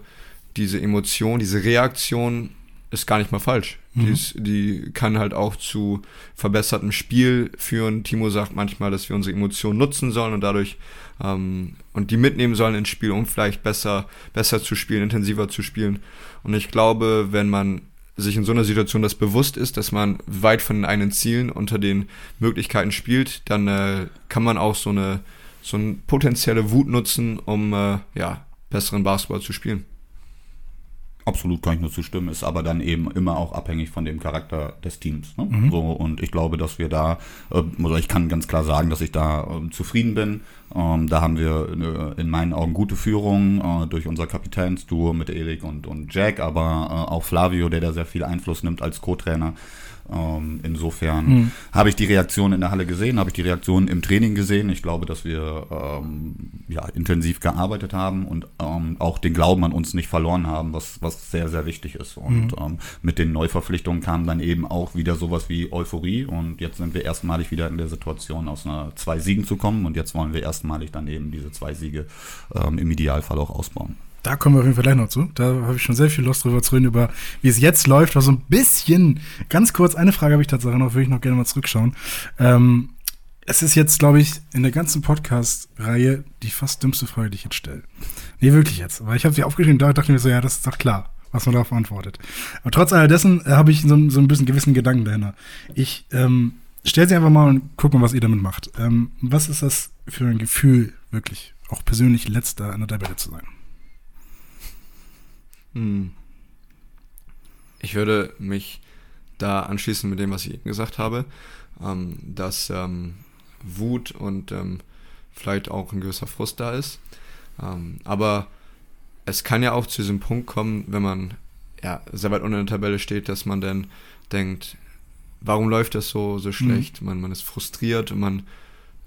Speaker 2: diese Emotion, diese Reaktion ist gar nicht mal falsch. Die, ist, die kann halt auch zu verbessertem Spiel führen. Timo sagt manchmal, dass wir unsere Emotionen nutzen sollen und dadurch ähm, und die mitnehmen sollen ins Spiel, um vielleicht besser, besser zu spielen, intensiver zu spielen. Und ich glaube, wenn man sich in so einer Situation das bewusst ist, dass man weit von den eigenen Zielen unter den Möglichkeiten spielt, dann äh, kann man auch so eine so eine potenzielle Wut nutzen, um äh, ja, besseren Basketball zu spielen.
Speaker 3: Absolut kann ich nur zustimmen, ist aber dann eben immer auch abhängig von dem Charakter des Teams. Ne?
Speaker 1: Mhm.
Speaker 3: So, und ich glaube, dass wir da, äh, oder ich kann ganz klar sagen, dass ich da ähm, zufrieden bin. Ähm, da haben wir äh, in meinen Augen gute Führung äh, durch unser Kapitänsduo mit Erik und, und Jack, aber äh, auch Flavio, der da sehr viel Einfluss nimmt als Co-Trainer. Ähm, insofern
Speaker 1: Mhm.
Speaker 3: habe ich die Reaktion in der Halle gesehen, habe ich die Reaktion im Training gesehen. Ich glaube, dass wir ähm, ja, intensiv gearbeitet haben und ähm, auch den Glauben an uns nicht verloren haben, was, was sehr, sehr wichtig ist. Und ähm, mit den Neuverpflichtungen kam dann eben auch wieder sowas wie Euphorie. Und jetzt sind wir erstmalig wieder in der Situation, aus einer zwei Siegen zu kommen. Und jetzt wollen wir erstmalig dann eben diese zwei Siege ähm, im Idealfall auch ausbauen.
Speaker 1: Da kommen wir auf jeden Fall gleich noch zu. Da habe ich schon sehr viel Lust drüber zu reden, über wie es jetzt läuft. Aber so ein bisschen, ganz kurz, eine Frage habe ich tatsächlich noch, würde ich noch gerne mal zurückschauen. Ähm, es ist jetzt, glaube ich, in der ganzen Podcast-Reihe die fast dümmste Frage, die ich jetzt stelle. Nee, wirklich jetzt. Weil ich habe sie aufgeschrieben da dachte ich mir so, ja, das ist doch klar, was man darauf antwortet. Aber trotz all dessen äh, habe ich so, so ein bisschen gewissen Gedanken dahinter. Ich ähm, stelle sie einfach mal und gucke mal, was ihr damit macht. Ähm, was ist das für ein Gefühl, wirklich, auch persönlich letzter an der Tabelle zu sein?
Speaker 2: Hm. Ich würde mich da anschließen mit dem, was ich eben gesagt habe, ähm, dass ähm, Wut und ähm, vielleicht auch ein gewisser Frust da ist. Ähm, aber es kann ja auch zu diesem Punkt kommen, wenn man ja, sehr weit unter der Tabelle steht, dass man dann denkt, warum läuft das so, so schlecht? Man, man ist frustriert und man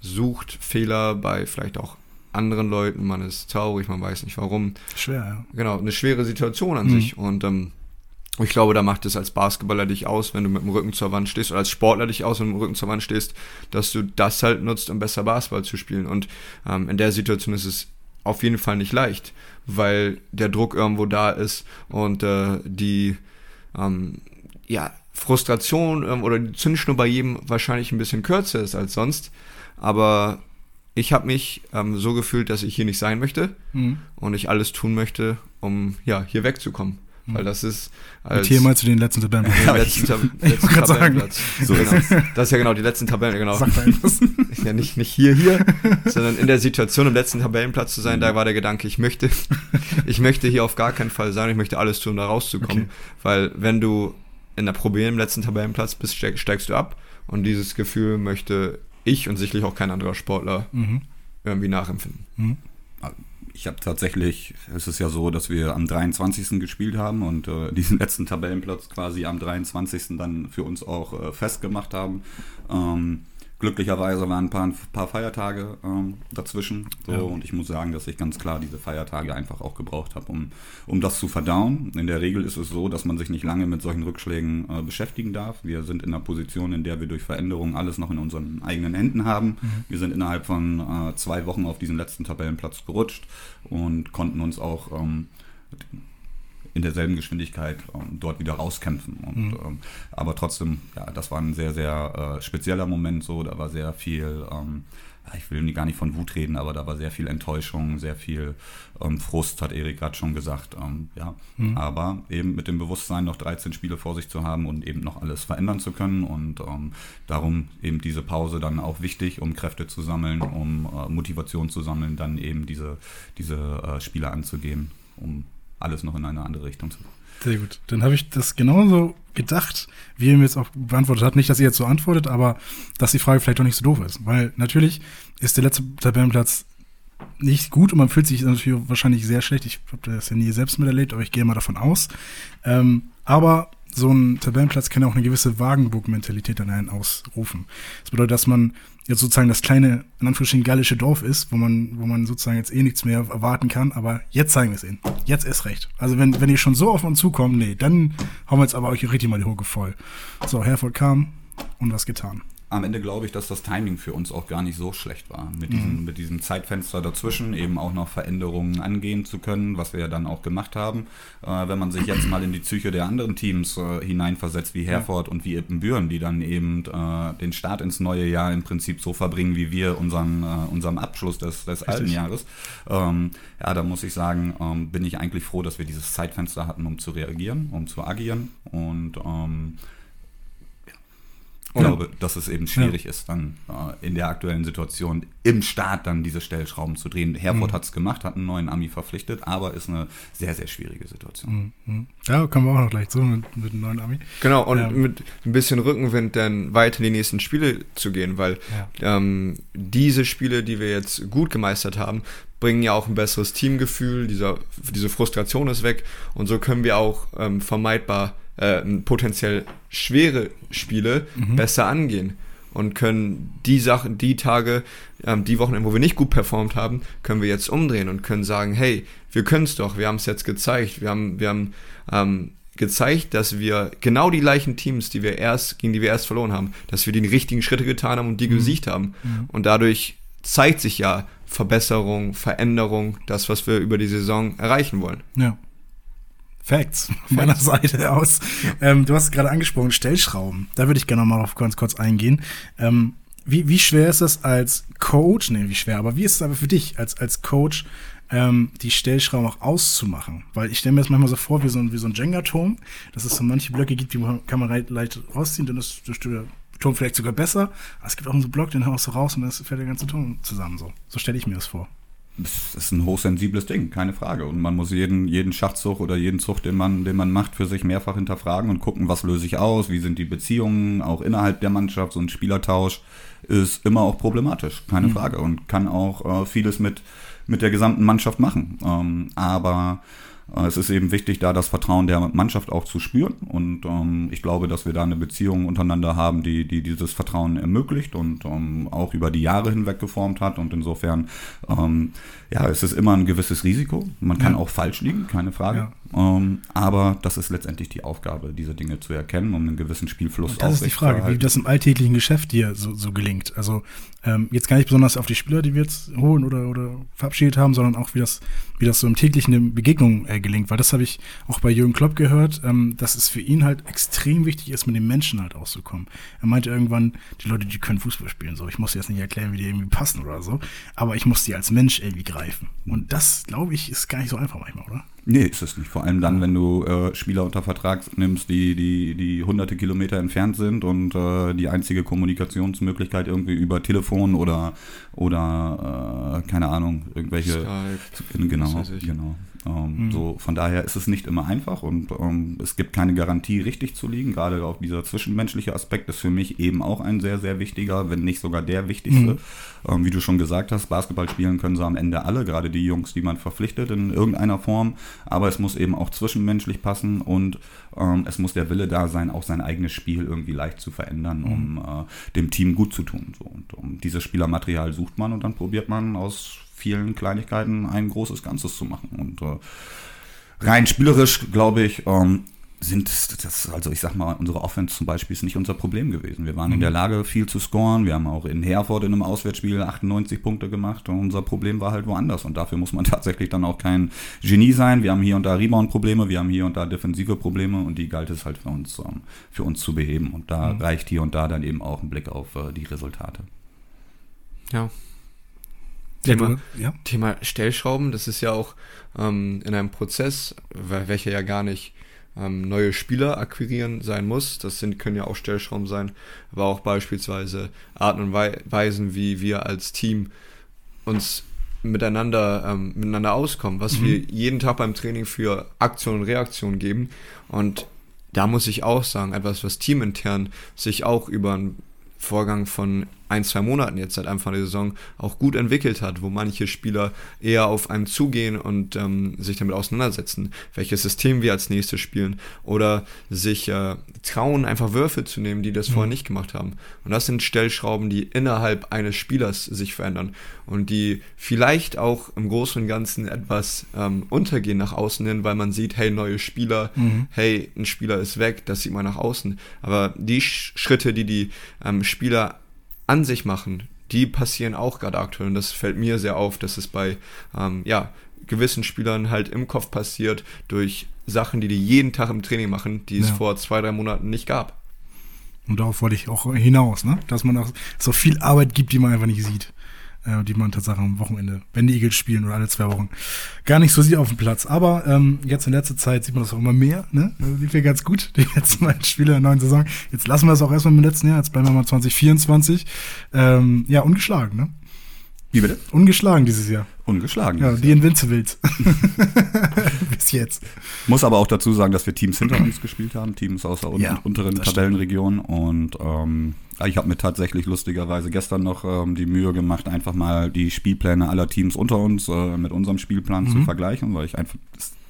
Speaker 2: sucht Fehler bei vielleicht auch anderen Leuten, man ist traurig, man weiß nicht warum
Speaker 1: Schwer, ja.
Speaker 2: genau, eine schwere Situation an
Speaker 1: Mhm.
Speaker 2: sich. Und ähm, ich glaube, da macht es als Basketballer dich aus, wenn du mit dem Rücken zur Wand stehst, oder als Sportler dich aus, wenn du mit dem Rücken zur Wand stehst, dass du das halt nutzt, um besser Basketball zu spielen. Und ähm, in der Situation ist es auf jeden Fall nicht leicht, weil der Druck irgendwo da ist und äh, die ähm, ja, Frustration ähm, oder die Zündschnur bei jedem wahrscheinlich ein bisschen kürzer ist als sonst. Aber ich habe mich ähm, so gefühlt, dass ich hier nicht sein möchte
Speaker 1: Mhm.
Speaker 2: und ich alles tun möchte, um ja hier wegzukommen. Weil das ist
Speaker 1: Mit
Speaker 2: als
Speaker 1: hier mal zu den letzten Tabellen.
Speaker 2: den letzten, Tab letzten. Tabellenplatz.
Speaker 3: So
Speaker 2: genau. Das ist ja genau die letzten Tabellen, genau. Ja, nicht, nicht hier, hier, sondern in der Situation, im letzten Tabellenplatz zu sein, da war der Gedanke, ich möchte, ich möchte hier auf gar keinen Fall sein, ich möchte alles tun, um da rauszukommen.
Speaker 1: Okay.
Speaker 2: Weil wenn du in der Probe im letzten Tabellenplatz bist, steig, steigst du ab und dieses Gefühl möchte ich und sicherlich auch kein anderer Sportler
Speaker 1: Mhm.
Speaker 2: irgendwie nachempfinden.
Speaker 1: Mhm.
Speaker 3: Ich habe tatsächlich, es ist ja so, dass wir am 23. gespielt haben und äh, diesen letzten Tabellenplatz quasi am 23. dann für uns auch äh, festgemacht haben. Ähm, Glücklicherweise waren ein paar, ein paar Feiertage ähm, dazwischen. So, ja. Und ich muss sagen, dass ich ganz klar diese Feiertage einfach auch gebraucht habe, um, um das zu verdauen. In der Regel ist es so, dass man sich nicht lange mit solchen Rückschlägen äh, beschäftigen darf. Wir sind in einer Position, in der wir durch Veränderungen alles noch in unseren eigenen Händen haben. Mhm. Wir sind innerhalb von äh, zwei Wochen auf diesen letzten Tabellenplatz gerutscht und konnten uns auch ähm, in derselben Geschwindigkeit ähm, dort wieder rauskämpfen. Und, mhm. ähm, aber trotzdem, ja, das war ein sehr, sehr äh, spezieller Moment so. Da war sehr viel, ähm, ich will gar nicht von Wut reden, aber da war sehr viel Enttäuschung, sehr viel ähm, Frust, hat Erik gerade schon gesagt. Ähm, ja, mhm. aber eben mit dem Bewusstsein, noch 13 Spiele vor sich zu haben und eben noch alles verändern zu können. Und ähm, darum eben diese Pause dann auch wichtig, um Kräfte zu sammeln, um äh, Motivation zu sammeln, dann eben diese, diese äh, Spiele anzugehen, um alles noch in eine andere Richtung zu.
Speaker 1: Sehr gut. Dann habe ich das genauso gedacht, wie ihr mir jetzt auch beantwortet habt. Nicht, dass ihr jetzt so antwortet, aber dass die Frage vielleicht doch nicht so doof ist. Weil natürlich ist der letzte Tabellenplatz nicht gut und man fühlt sich natürlich wahrscheinlich sehr schlecht. Ich habe das ja nie selbst miterlebt, aber ich gehe mal davon aus. Ähm, aber so ein Tabellenplatz kann auch eine gewisse Wagenburg-Mentalität an einen ausrufen. Das bedeutet, dass man jetzt sozusagen das kleine, in Anführungsstrichen gallische Dorf ist, wo man, wo man sozusagen jetzt eh nichts mehr erwarten kann, aber jetzt zeigen wir es ihnen. Jetzt ist recht. Also wenn, wenn ihr schon so auf uns zukommt, nee, dann haben wir jetzt aber euch richtig mal die Hucke voll. So, Herford kam und was getan
Speaker 3: am Ende glaube ich, dass das Timing für uns auch gar nicht so schlecht war. Mit, mhm. diesem, mit diesem Zeitfenster dazwischen eben auch noch Veränderungen angehen zu können, was wir ja dann auch gemacht haben. Äh, wenn man sich jetzt mal in die Psyche der anderen Teams äh, hineinversetzt, wie Herford ja. und wie Ippenbüren, die dann eben äh, den Start ins neue Jahr im Prinzip so verbringen, wie wir unseren, äh, unserem Abschluss des, des alten Jahres. Ähm, ja, da muss ich sagen, ähm, bin ich eigentlich froh, dass wir dieses Zeitfenster hatten, um zu reagieren, um zu agieren und ähm, ich glaube, dass es eben schwierig ja. ist, dann äh, in der aktuellen Situation im Start dann diese Stellschrauben zu drehen. Herford mhm. hat es gemacht, hat einen neuen Ami verpflichtet, aber ist eine sehr, sehr schwierige Situation.
Speaker 1: Mhm. mhm. Ja, kommen wir auch noch gleich zu mit, mit einem neuen Ami.
Speaker 2: Genau, und ja. mit ein bisschen Rückenwind dann weiter in die nächsten Spiele zu gehen, weil ja. ähm, diese Spiele, die wir jetzt gut gemeistert haben, bringen ja auch ein besseres Teamgefühl, dieser, diese Frustration ist weg und so können wir auch ähm, vermeidbar äh, potenziell schwere Spiele mhm. besser angehen und können die Sachen, die Tage, ähm, die Wochen, wo wir nicht gut performt haben, können wir jetzt umdrehen und können sagen, hey, wir können es doch, wir haben es jetzt gezeigt, wir haben, wir haben ähm, gezeigt, dass wir genau die gleichen Teams, die wir erst, gegen die wir erst verloren haben, dass wir die richtigen Schritte getan haben und die mhm. gesiegt haben. Mhm. Und dadurch zeigt sich ja Verbesserung, Veränderung, das, was wir über die Saison erreichen wollen.
Speaker 1: Ja. Facts von meiner Seite aus. Ähm, du hast gerade angesprochen, Stellschrauben. Da würde ich gerne mal auf ganz kurz eingehen. Ähm, wie, wie schwer ist das als Coach? Nee, wie schwer, aber wie ist es aber für dich als, als Coach, ähm, die Stellschrauben auch auszumachen? Weil ich stelle mir das manchmal so vor, wie so ein, wie so ein Jenga-Turm, dass es so manche Blöcke gibt, die kann man leicht rausziehen, dann ist der Turm vielleicht sogar besser. Aber es gibt auch so einen Block, den haust du raus und dann fällt der ganze Turm zusammen. So, so stelle ich mir das vor
Speaker 3: das ist ein hochsensibles Ding, keine Frage. Und man muss jeden, jeden Schachzug oder jeden Zug, den man, den man macht, für sich mehrfach hinterfragen und gucken, was löse ich aus, wie sind die Beziehungen, auch innerhalb der Mannschaft. So ein Spielertausch ist immer auch problematisch, keine mhm. Frage. Und kann auch äh, vieles mit, mit der gesamten Mannschaft machen. Ähm, aber es ist eben wichtig, da das Vertrauen der Mannschaft auch zu spüren. Und ähm, ich glaube, dass wir da eine Beziehung untereinander haben, die, die dieses Vertrauen ermöglicht und ähm, auch über die Jahre hinweg geformt hat. Und insofern, ähm, ja, es ist immer ein gewisses Risiko. Man kann ja. auch falsch liegen, keine Frage. Ja. Ähm, aber das ist letztendlich die Aufgabe, diese Dinge zu erkennen, um einen gewissen Spielfluss
Speaker 1: Das ist die Frage, wie das im alltäglichen Geschäft dir so, so gelingt. Also ähm, jetzt gar nicht besonders auf die Spieler, die wir jetzt holen oder, oder verabschiedet haben, sondern auch wie das, wie das so im täglichen Begegnung äh, gelingt. Weil das habe ich auch bei Jürgen Klopp gehört, ähm, dass es für ihn halt extrem wichtig ist, mit den Menschen halt auszukommen. Er meinte irgendwann, die Leute, die können Fußball spielen. So, ich muss jetzt nicht erklären, wie die irgendwie passen oder so, aber ich muss die als Mensch irgendwie greifen. Und das, glaube ich, ist gar nicht so einfach manchmal, oder?
Speaker 3: Nee, ist es nicht. Vor allem dann, wenn du äh, Spieler unter Vertrag nimmst, die, die, die hunderte Kilometer entfernt sind und äh, die einzige Kommunikationsmöglichkeit irgendwie über Telefon oder, oder äh, keine Ahnung, irgendwelche. Skype, genau, genau. Ähm, mhm. So von daher ist es nicht immer einfach und ähm, es gibt keine Garantie, richtig zu liegen. Gerade auch dieser zwischenmenschliche Aspekt ist für mich eben auch ein sehr, sehr wichtiger, wenn nicht sogar der wichtigste. Mhm. Ähm, wie du schon gesagt hast, Basketball spielen können sie am Ende alle, gerade die Jungs, die man verpflichtet in irgendeiner Form. Aber es muss eben auch zwischenmenschlich passen und ähm, es muss der Wille da sein, auch sein eigenes Spiel irgendwie leicht zu verändern, mhm. um äh, dem Team gut zu tun. So. Und um dieses Spielermaterial sucht man und dann probiert man aus vielen Kleinigkeiten ein großes Ganzes zu machen. Und äh, rein spielerisch, glaube ich, ähm, sind das, also ich sag mal, unsere Offense zum Beispiel ist nicht unser Problem gewesen. Wir waren mhm. in der Lage, viel zu scoren. Wir haben auch in Herford in einem Auswärtsspiel 98 Punkte gemacht und unser Problem war halt woanders. Und dafür muss man tatsächlich dann auch kein Genie sein. Wir haben hier und da Rebound-Probleme, wir haben hier und da defensive Probleme und die galt es halt für uns, ähm, für uns zu beheben. Und da mhm. reicht hier und da dann eben auch ein Blick auf äh, die Resultate.
Speaker 2: Ja, Thema, ja. Thema Stellschrauben, das ist ja auch ähm, in einem Prozess, welcher ja gar nicht ähm, neue Spieler akquirieren sein muss. Das sind, können ja auch Stellschrauben sein, aber auch beispielsweise Arten und Weisen, wie wir als Team uns miteinander, ähm, miteinander auskommen, was mhm. wir jeden Tag beim Training für Aktion und Reaktion geben. Und da muss ich auch sagen, etwas, was teamintern sich auch über einen Vorgang von ein, zwei Monaten jetzt seit Anfang der Saison auch gut entwickelt hat, wo manche Spieler eher auf einen zugehen und ähm, sich damit auseinandersetzen, welches System wir als nächstes spielen oder sich äh, trauen, einfach Würfe zu nehmen, die das mhm. vorher nicht gemacht haben. Und das sind Stellschrauben, die innerhalb eines Spielers sich verändern und die vielleicht auch im Großen und Ganzen etwas ähm, untergehen nach außen hin, weil man sieht, hey, neue Spieler, mhm. hey, ein Spieler ist weg, das sieht man nach außen. Aber die Schritte, die die ähm, Spieler an sich machen, die passieren auch gerade aktuell. Und das fällt mir sehr auf, dass es bei ähm, ja, gewissen Spielern halt im Kopf passiert durch Sachen, die die jeden Tag im Training machen, die es ja. vor zwei, drei Monaten nicht gab.
Speaker 1: Und darauf wollte ich auch hinaus, ne? dass man auch so viel Arbeit gibt, die man einfach nicht sieht äh, die man tatsächlich am Wochenende, wenn die Eagles spielen oder alle zwei Wochen, gar nicht so sieht auf dem Platz. Aber ähm, jetzt in letzter Zeit sieht man das auch immer mehr. Ne? Das lief ja ganz gut, die letzten beiden Spiele der neuen Saison. Jetzt lassen wir das auch erstmal im letzten Jahr, jetzt bleiben wir mal 2024. Ähm, ja, ungeschlagen, ne?
Speaker 3: Wie bitte?
Speaker 1: Ungeschlagen dieses Jahr.
Speaker 3: Ungeschlagen.
Speaker 1: Ja, die Invincibles. Bis jetzt.
Speaker 3: Muss aber auch dazu sagen, dass wir Teams hinter uns gespielt haben, Teams aus der un ja, unteren Tabellenregion. Und ähm, ich habe mir tatsächlich lustigerweise gestern noch ähm, die Mühe gemacht, einfach mal die Spielpläne aller Teams unter uns äh, mit unserem Spielplan mhm. zu vergleichen, weil ich einfach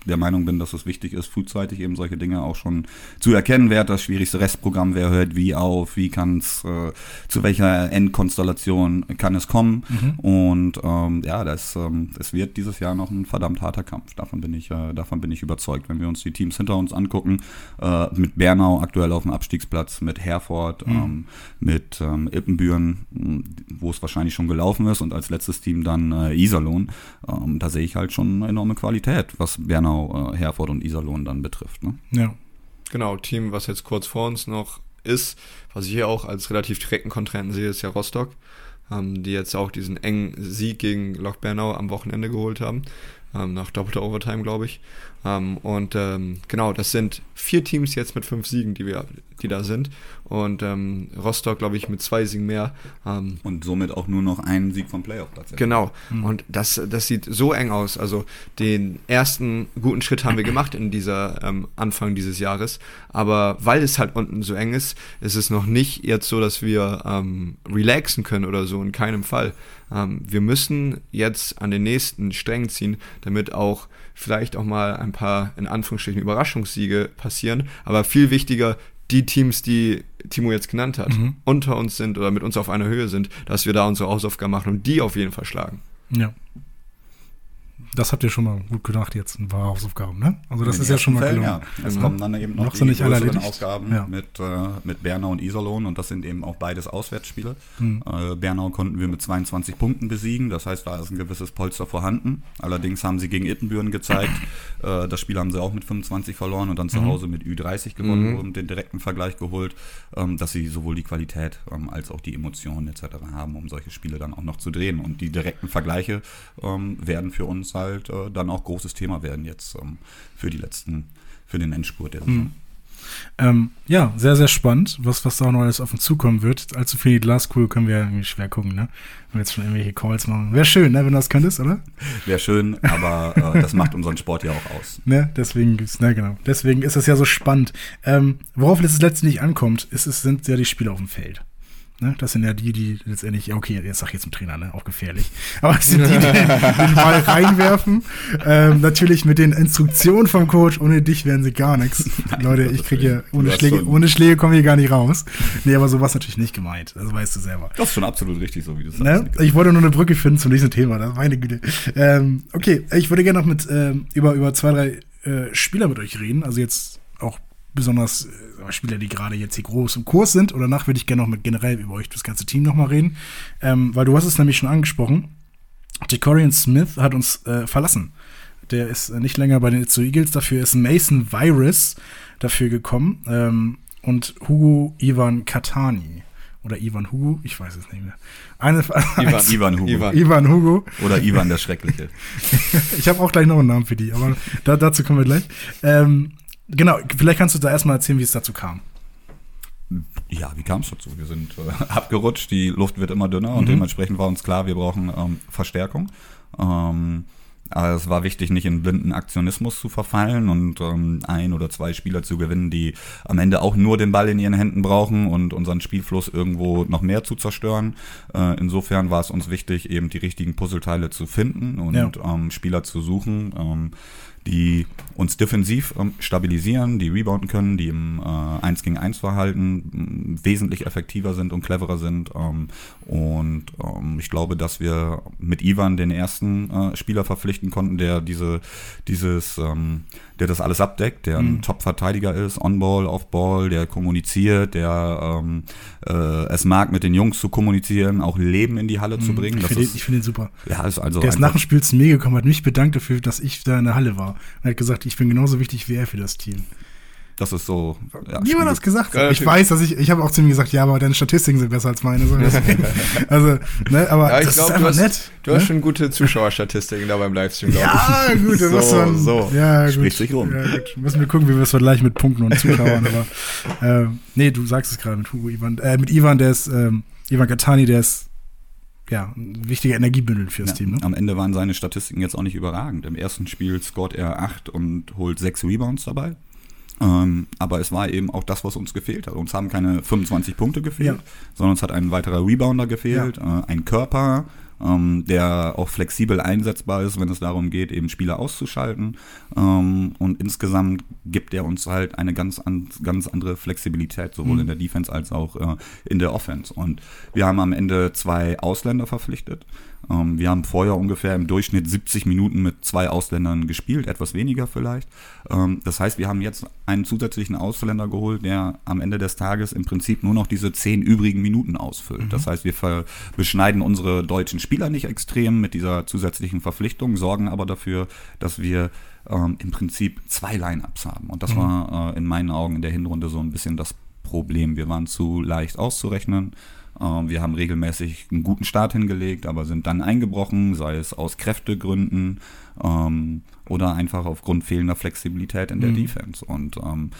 Speaker 3: der Meinung bin, dass es wichtig ist, frühzeitig eben solche Dinge auch schon zu erkennen. Wer hat das schwierigste Restprogramm, wer hört wie auf, wie kann es, äh, zu welcher Endkonstellation kann es kommen. Mhm. Und ähm, ja, das, ähm, es wird dieses Jahr noch ein verdammt harter Kampf. Davon bin ich, äh, davon bin ich überzeugt. Wenn wir uns die Teams hinter uns angucken, äh, mit Bernau aktuell auf dem Abstiegsplatz, mit Herford, mhm. ähm, mit ähm, Ippenbüren, wo es wahrscheinlich schon gelaufen ist und als letztes Team dann äh, Iserlohn, ähm, da sehe ich halt schon eine enorme Qualität, was Bernau genau äh, Herford und Iserlohn dann betrifft. Ne?
Speaker 2: Ja. Genau, Team, was jetzt kurz vor uns noch ist, was ich hier auch als relativ direkten Kontrahenten sehe, ist ja Rostock, ähm, die jetzt auch diesen engen Sieg gegen Loch Bernau am Wochenende geholt haben, ähm, nach doppelter Overtime, glaube ich. Ähm, und ähm, genau, das sind vier Teams jetzt mit fünf Siegen, die wir, die da sind. Und ähm, Rostock, glaube ich, mit zwei Siegen mehr.
Speaker 3: Ähm, und somit auch nur noch einen Sieg vom Playoff-Platz.
Speaker 2: Genau. Mhm. Und das, das sieht so eng aus. Also den ersten guten Schritt haben wir gemacht in dieser ähm, Anfang dieses Jahres. Aber weil es halt unten so eng ist, ist es noch nicht jetzt so, dass wir ähm, relaxen können oder so. In keinem Fall. Ähm, wir müssen jetzt an den nächsten Strängen ziehen, damit auch vielleicht auch mal ein paar in Anführungsstrichen Überraschungssiege passieren. Aber viel wichtiger, die Teams, die Timo jetzt genannt hat, mhm. unter uns sind oder mit uns auf einer Höhe sind, dass wir da unsere Hausaufgaben machen und die auf jeden Fall schlagen.
Speaker 1: Ja. Das habt ihr schon mal gut gedacht jetzt, ein paar Hausaufgaben, ne? Also das ist ja schon mal
Speaker 3: Fällen, gelungen. Ja. Es mhm. kommen dann eben noch, noch
Speaker 1: die nicht größeren
Speaker 3: Aufgaben ja. mit, äh, mit Bernau und Iserlohn und das sind eben auch beides Auswärtsspiele. Mhm. Äh, Bernau konnten wir mit 22 Punkten besiegen, das heißt, da ist ein gewisses Polster vorhanden. Allerdings haben sie gegen Ittenbüren gezeigt, äh, das Spiel haben sie auch mit 25 verloren und dann zu mhm. Hause mit Ü30 gewonnen mhm. und den direkten Vergleich geholt, ähm, dass sie sowohl die Qualität ähm, als auch die Emotionen etc. haben, um solche Spiele dann auch noch zu drehen. Und die direkten Vergleiche ähm, werden für uns halt äh, dann auch großes Thema werden jetzt ähm, für die letzten, für den Endspurt der Saison. Mhm.
Speaker 1: Ähm, ja, sehr, sehr spannend, was, was da auch noch alles auf uns zukommen wird. Allzu viel Glaskugel können wir irgendwie schwer gucken, ne? Wenn wir jetzt schon irgendwelche Calls machen. Wäre schön, ne, wenn du das könntest, oder?
Speaker 3: Wäre schön, aber äh, das macht unseren Sport ja auch aus.
Speaker 1: Ne, deswegen gibt's, ne, genau. Deswegen ist es ja so spannend. Ähm, worauf es letztendlich ankommt, ist, es sind ja die Spiele auf dem Feld. Ne? Das sind ja die, die letztendlich, ja, okay, jetzt sag ich jetzt zum Trainer, ne? Auch gefährlich. Aber es sind die, die den, den Ball reinwerfen. Ähm, natürlich mit den Instruktionen vom Coach, ohne dich wären sie gar nichts. Leute, ich kriege ja, ohne Schläge, ohne Schläge komme ich gar nicht raus. Nee, aber so war natürlich nicht gemeint. Das weißt du selber.
Speaker 3: Das ist schon absolut richtig, so wie du
Speaker 1: es ne? sagst. Ich wollte nur eine Brücke finden zum nächsten Thema, das meine Güte. Ähm, okay, ich würde gerne noch mit ähm, über, über zwei, drei äh, Spieler mit euch reden. Also jetzt auch besonders äh, Spieler, die gerade jetzt hier groß im Kurs sind. Oder danach würde ich gerne noch mit generell über euch das ganze Team nochmal reden. Ähm, weil du hast es nämlich schon angesprochen. Decorian Smith hat uns äh, verlassen. Der ist äh, nicht länger bei den Itzu Eagles. Dafür ist Mason Virus dafür gekommen. Ähm, und Hugo Ivan Katani. Oder Ivan Hugo, ich weiß es nicht mehr.
Speaker 3: Eine, Ivan, eins, Ivan Hugo.
Speaker 1: Ivan. Ivan Hugo.
Speaker 3: Oder Ivan der Schreckliche.
Speaker 1: ich habe auch gleich noch einen Namen für die, aber da, dazu kommen wir gleich. Ähm, Genau, vielleicht kannst du da erstmal erzählen, wie es dazu kam.
Speaker 3: Ja, wie kam es dazu? Wir sind äh, abgerutscht, die Luft wird immer dünner mhm. und dementsprechend war uns klar, wir brauchen ähm, Verstärkung. Ähm, also es war wichtig, nicht in blinden Aktionismus zu verfallen und ähm, ein oder zwei Spieler zu gewinnen, die am Ende auch nur den Ball in ihren Händen brauchen und unseren Spielfluss irgendwo noch mehr zu zerstören. Äh, insofern war es uns wichtig, eben die richtigen Puzzleteile zu finden und ja. ähm, Spieler zu suchen. Ähm, die uns defensiv ähm, stabilisieren, die rebounden können, die im äh, 1 gegen 1 Verhalten wesentlich effektiver sind und cleverer sind. Ähm, und ähm, ich glaube, dass wir mit Ivan den ersten äh, Spieler verpflichten konnten, der diese, dieses, ähm, der das alles abdeckt, der ein mhm. Top-Verteidiger ist, On-Ball, Off-Ball, der kommuniziert, der ähm, äh, es mag, mit den Jungs zu kommunizieren, auch Leben in die Halle mhm. zu bringen.
Speaker 1: Ich finde find ihn super.
Speaker 3: Ja, ist also
Speaker 1: der ist nach dem Spiel zu mir gekommen, hat mich bedankt dafür, dass ich da in der Halle war. Und hat gesagt, ich bin genauso wichtig wie er für das Team.
Speaker 3: Das ist so.
Speaker 1: Ja, Niemand hat das gesagt. Relativ. Ich weiß, dass ich, ich habe auch zu ihm gesagt, ja, aber deine Statistiken sind besser als meine. So, also, ne, aber
Speaker 2: ja, das glaub, ist einfach du hast, nett. Du ne? hast schon gute Zuschauerstatistiken da beim Livestream,
Speaker 1: glaube ja, ich. Gut, so, man, so, ja, gut. Spricht sich rum. Ja, gut. Müssen wir gucken, wie wir es vergleichen mit Punkten und Zuschauern. aber äh, nee, du sagst es gerade mit Hugo Ivan. Äh, mit Ivan, der ist, ähm, Ivan Katani, der ist ja, ein wichtiger Energiebündel fürs ja, Team. Ne?
Speaker 3: Am Ende waren seine Statistiken jetzt auch nicht überragend. Im ersten Spiel scored er 8 und holt 6 Rebounds dabei. Ähm, aber es war eben auch das, was uns gefehlt hat. Uns haben keine 25 Punkte gefehlt, ja. sondern uns hat ein weiterer Rebounder gefehlt, ja. äh, ein Körper, ähm, der auch flexibel einsetzbar ist, wenn es darum geht, eben Spieler auszuschalten. Ähm, und insgesamt gibt er uns halt eine ganz, an, ganz andere Flexibilität, sowohl mhm. in der Defense als auch äh, in der Offense. Und wir haben am Ende zwei Ausländer verpflichtet. Ähm, wir haben vorher ungefähr im Durchschnitt 70 Minuten mit zwei Ausländern gespielt, etwas weniger vielleicht. Ähm, das heißt, wir haben jetzt einen zusätzlichen Ausländer geholt, der am Ende des Tages im Prinzip nur noch diese zehn übrigen Minuten ausfüllt. Mhm. Das heißt, wir beschneiden unsere deutschen Spieler nicht extrem mit dieser zusätzlichen Verpflichtung, sorgen aber dafür, dass wir ähm, im Prinzip zwei Line-Ups haben. Und das mhm. war äh, in meinen Augen in der Hinrunde so ein bisschen das Problem. Wir waren zu leicht auszurechnen. Ähm, wir haben regelmäßig einen guten Start hingelegt, aber sind dann eingebrochen, sei es aus Kräftegründen ähm, oder einfach aufgrund fehlender Flexibilität in der mhm. Defense. Und ähm,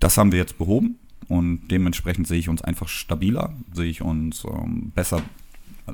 Speaker 3: das haben wir jetzt behoben und dementsprechend sehe ich uns einfach stabiler, sehe ich uns ähm, besser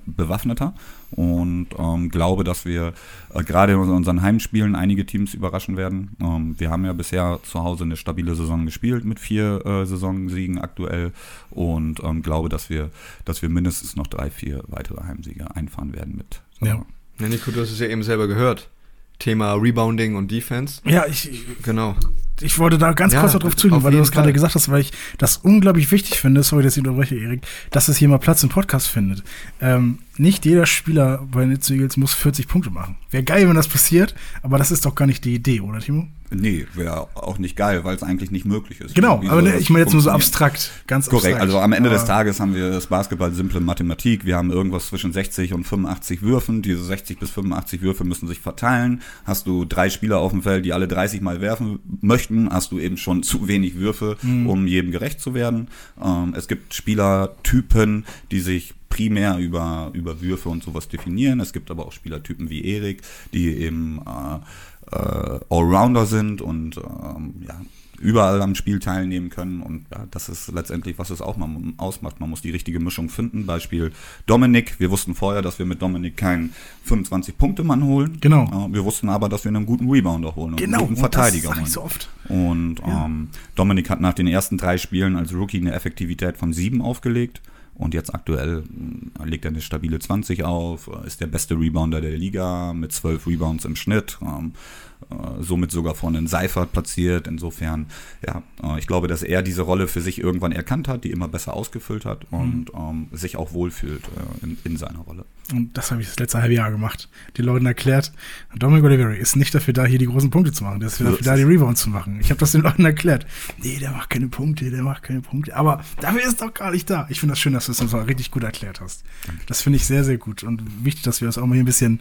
Speaker 3: bewaffneter und ähm, glaube, dass wir äh, gerade in unseren Heimspielen einige Teams überraschen werden. Ähm, wir haben ja bisher zu Hause eine stabile Saison gespielt mit vier äh, Saisonsiegen aktuell und ähm, glaube, dass wir, dass wir mindestens noch drei, vier weitere Heimsiege einfahren werden mit.
Speaker 2: So. Ja. ja, Nico, du hast es ja eben selber gehört. Thema Rebounding und Defense.
Speaker 1: Ja, ich, genau ich wollte da ganz ja, kurz darauf zugehen, weil du das gerade gesagt hast, weil ich das unglaublich wichtig finde, sorry, dass ich unterbreche, Erik, dass es hier mal Platz im Podcast findet. Ähm, nicht jeder Spieler bei den Eagles muss 40 Punkte machen. Wäre geil, wenn das passiert, aber das ist doch gar nicht die Idee, oder Timo?
Speaker 3: Nee, wäre auch nicht geil, weil es eigentlich nicht möglich ist.
Speaker 1: Genau, aber ne, ich meine jetzt nur so abstrakt, ganz
Speaker 3: Korrekt,
Speaker 1: abstrakt.
Speaker 3: also am Ende des Tages haben wir das Basketball simple Mathematik. Wir haben irgendwas zwischen 60 und 85 Würfen. Diese 60 bis 85 Würfe müssen sich verteilen. Hast du drei Spieler auf dem Feld, die alle 30 Mal werfen möchten, hast du eben schon zu wenig Würfe, mhm. um jedem gerecht zu werden. Ähm, es gibt Spielertypen, die sich primär über, über Würfe und sowas definieren. Es gibt aber auch Spielertypen wie Erik, die eben äh, äh, Allrounder sind und ähm, ja, überall am Spiel teilnehmen können. Und ja, das ist letztendlich, was es auch mal ausmacht. Man muss die richtige Mischung finden. Beispiel Dominik. Wir wussten vorher, dass wir mit Dominik keinen 25-Punkte-Mann holen.
Speaker 1: Genau.
Speaker 3: Wir wussten aber, dass wir einen guten Rebounder holen und
Speaker 1: genau.
Speaker 3: einen guten Verteidiger
Speaker 1: und das
Speaker 3: holen.
Speaker 1: Ich so oft.
Speaker 3: Und
Speaker 1: Ja.
Speaker 3: ähm, Dominik hat nach den ersten drei Spielen als Rookie eine Effektivität von sieben aufgelegt. Und jetzt aktuell mh, legt er eine stabile 20 auf, äh, ist der beste Rebounder der Liga mit 12 Rebounds im Schnitt, ähm, äh, somit sogar von den Seifert platziert. Insofern, ja, äh, ich glaube, dass er diese Rolle für sich irgendwann erkannt hat, die immer besser ausgefüllt hat und ähm, sich auch wohlfühlt äh, in, in seiner Rolle.
Speaker 1: Und das habe ich das letzte halbe Jahr gemacht. Den Leuten erklärt, Dominic Oliveri ist nicht dafür da, hier die großen Punkte zu machen. Der ist
Speaker 3: So
Speaker 1: dafür
Speaker 3: ist
Speaker 1: da, die Rebounds zu machen. Ich habe das den Leuten erklärt. Nee, der macht keine Punkte, der macht keine Punkte. Aber dafür ist doch gar nicht da. Ich finde das schön, dass du es uns mal richtig gut erklärt hast. Das finde ich sehr, sehr gut. Und wichtig, dass wir das auch mal hier ein bisschen,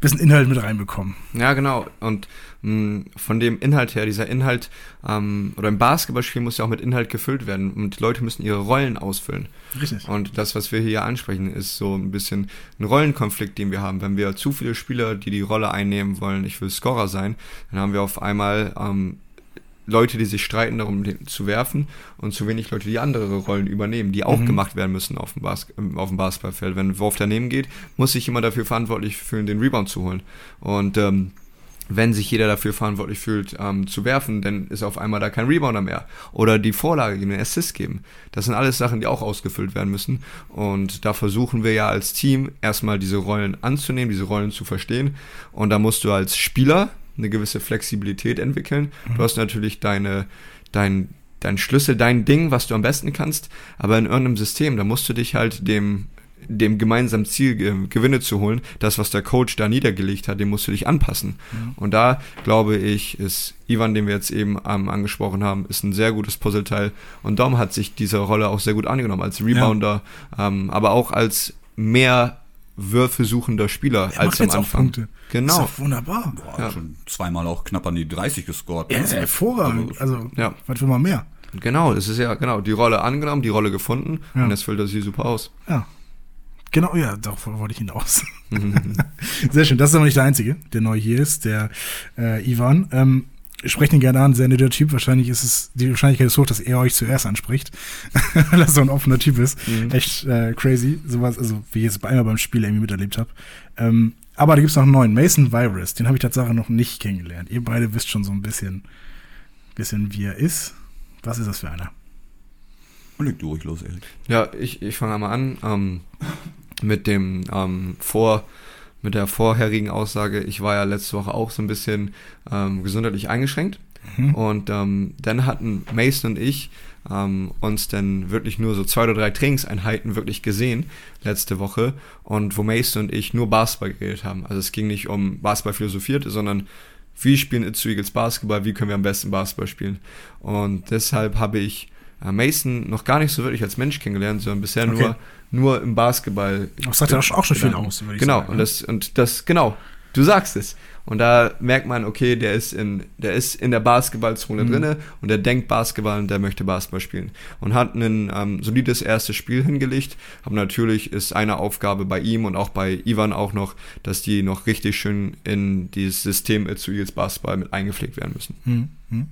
Speaker 1: bisschen Inhalt mit reinbekommen.
Speaker 2: Ja, genau. Und mh, von dem Inhalt her, dieser Inhalt, ähm, oder im Basketballspiel muss ja auch mit Inhalt gefüllt werden. Und die Leute müssen ihre Rollen ausfüllen.
Speaker 1: Richtig.
Speaker 2: Und das, was wir hier ansprechen, ist so ein bisschen ein Rollenkonflikt, den wir haben. Wenn wir zu viele Spieler, die die Rolle einnehmen wollen, ich will Scorer sein, dann haben wir auf einmal ähm, Leute, die sich streiten darum, den zu werfen und zu wenig Leute, die andere Rollen übernehmen, die auch gemacht werden müssen auf dem, Bas ähm, auf dem Basketballfeld. Wenn Wurf daneben geht, muss sich jemand dafür verantwortlich fühlen, den Rebound zu holen. Und ähm, wenn sich jeder dafür verantwortlich fühlt, ähm, zu werfen, dann ist auf einmal da kein Rebounder mehr. Oder die Vorlage geben, den Assist geben. Das sind alles Sachen, die auch ausgefüllt werden müssen. Und da versuchen wir ja als Team erstmal diese Rollen anzunehmen, diese Rollen zu verstehen. Und da musst du als Spieler eine gewisse Flexibilität entwickeln. Du hast natürlich deine, dein, dein Schlüssel, dein Ding, was du am besten kannst. Aber in irgendeinem System, da musst du dich halt dem dem gemeinsamen Ziel äh, Gewinne zu holen, das, was der Coach da niedergelegt hat, dem musst du dich anpassen. Und da glaube ich, ist Ivan, den wir jetzt eben ähm, angesprochen haben, ist ein sehr gutes Puzzleteil. Und Dom hat sich dieser Rolle auch sehr gut angenommen, als Rebounder, ähm, aber auch als mehr Würfe suchender Spieler
Speaker 1: Er
Speaker 2: als
Speaker 1: macht
Speaker 2: am
Speaker 1: jetzt auch
Speaker 2: Anfang.
Speaker 1: Punkte. Ist
Speaker 2: Genau.
Speaker 1: doch wunderbar.
Speaker 3: Boah,
Speaker 2: Ja.
Speaker 3: schon zweimal auch knapp an die 30 gescored.
Speaker 1: Er ist ja hervorragend. Also,
Speaker 2: Ja.
Speaker 1: was will man mehr?
Speaker 2: Genau, es ist ja genau die Rolle angenommen, die Rolle gefunden
Speaker 1: Ja.
Speaker 2: und jetzt füllt er sie super aus.
Speaker 1: Ja. Genau, ja, darauf wollte ich hinaus. Sehr schön. Das ist aber nicht der Einzige, der neu hier ist, der äh, Ivan. Ähm, sprecht ihn gerne an, sehr netter Typ. Wahrscheinlich ist es, die Wahrscheinlichkeit ist hoch, dass er euch zuerst anspricht, weil er so ein offener Typ ist. Echt äh, crazy. Sowas, also wie ich jetzt einmal beim Spiel irgendwie miterlebt habe. Ähm, aber da gibt es noch einen neuen, Mason Virus. Den habe ich tatsächlich noch nicht kennengelernt. Ihr beide wisst schon so ein bisschen, bisschen wie er ist. Was ist das für einer?
Speaker 3: Leg du ruhig los, Erik.
Speaker 2: Ja, ich, ich fange einmal an ähm, mit dem ähm, vor mit der vorherigen Aussage. Ich war ja letzte Woche auch so ein bisschen ähm, gesundheitlich eingeschränkt und ähm, dann hatten Mason und ich ähm, uns dann wirklich nur so zwei oder drei Trainingseinheiten wirklich gesehen letzte Woche und wo Mason und ich nur Basketball geredet haben. Also es ging nicht um Basketball philosophiert, sondern wie spielen Itzu Eagles Basketball, wie können wir am besten Basketball spielen. Und deshalb habe ich Mason noch gar nicht so wirklich als Mensch kennengelernt, sondern bisher
Speaker 1: Okay.
Speaker 2: nur, nur im Basketball.
Speaker 1: Das sagt ja auch schon viel aus, würde ich
Speaker 2: genau,
Speaker 1: sagen,
Speaker 2: und
Speaker 1: ne?
Speaker 2: das, und das, genau, du sagst es. Und da merkt man, okay, der ist in, der ist in der Basketballzone
Speaker 1: Mhm.
Speaker 2: drinne und der denkt Basketball und der möchte Basketball spielen. Und hat ein ähm, solides erstes Spiel hingelegt. Aber natürlich ist eine Aufgabe bei ihm und auch bei Ivan auch noch, dass die noch richtig schön in dieses System zu Eagles Basketball mit eingepflegt werden müssen.
Speaker 1: Hm, hm.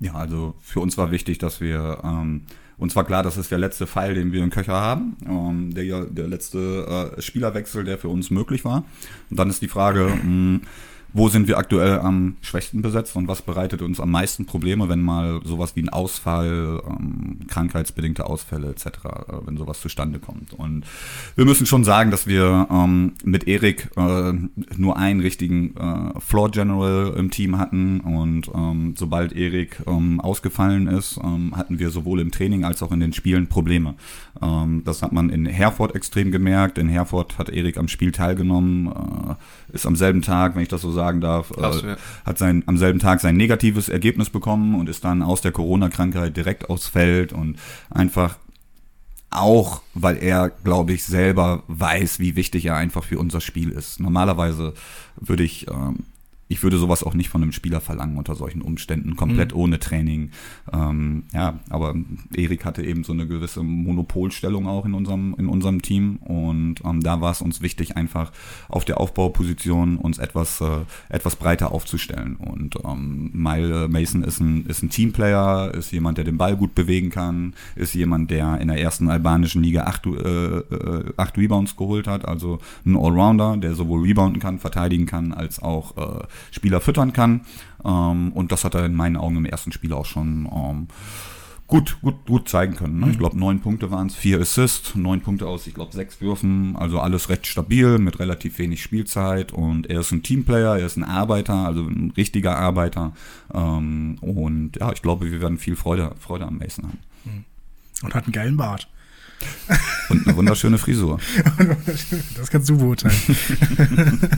Speaker 3: Ja, also für uns war wichtig, dass wir, ähm, uns war klar, das ist der letzte Pfeil, den wir im Köcher haben, ähm, der, der letzte äh, Spielerwechsel, der für uns möglich war. Und dann ist die Frage, mh, wo sind wir aktuell am schwächsten besetzt und was bereitet uns am meisten Probleme, wenn mal sowas wie ein Ausfall, ähm, krankheitsbedingte Ausfälle etc., äh, wenn sowas zustande kommt. Und wir müssen schon sagen, dass wir ähm, mit Erik äh, nur einen richtigen äh, Floor General im Team hatten und ähm, sobald Erik ähm, ausgefallen ist, ähm, hatten wir sowohl im Training als auch in den Spielen Probleme. Ähm, das hat man in Herford extrem gemerkt. In Herford hat Erik am Spiel teilgenommen, äh, ist am selben Tag, wenn ich das so sagen darf,
Speaker 2: Krass,
Speaker 3: äh,
Speaker 2: ja.
Speaker 3: hat sein, am selben Tag sein negatives Ergebnis bekommen und ist dann aus der Corona-Krankheit direkt aufs Feld und einfach auch, weil er, glaube ich, selber weiß, wie wichtig er einfach für unser Spiel ist. Normalerweise würde ich ähm, ich würde sowas auch nicht von einem Spieler verlangen unter solchen Umständen, komplett mhm. ohne Training. Ähm, ja, aber Erik hatte eben so eine gewisse Monopolstellung auch in unserem, in unserem Team und ähm, da war es uns wichtig, einfach auf der Aufbauposition uns etwas, äh, etwas breiter aufzustellen. Und ähm, Mile Mason ist ein, ist ein Teamplayer, ist jemand, der den Ball gut bewegen kann, ist jemand, der in der ersten albanischen Liga acht, äh, äh, acht Rebounds geholt hat, also ein Allrounder, der sowohl rebounden kann, verteidigen kann, als auch äh, Spieler füttern kann. Ähm, und das hat er in meinen Augen im ersten Spiel auch schon ähm, gut, gut, gut zeigen können. Ne? Ich mhm. glaube, neun Punkte waren es, vier Assists, neun Punkte aus, ich glaube, sechs Würfen. Also alles recht stabil mit relativ wenig Spielzeit. Und er ist ein Teamplayer, er ist ein Arbeiter, also ein richtiger Arbeiter. Ähm, und ja, ich glaube, wir werden viel Freude, Freude am Mason haben. Mhm.
Speaker 1: Und hat einen geilen Bart.
Speaker 3: Und eine wunderschöne Frisur.
Speaker 1: das kannst du beurteilen.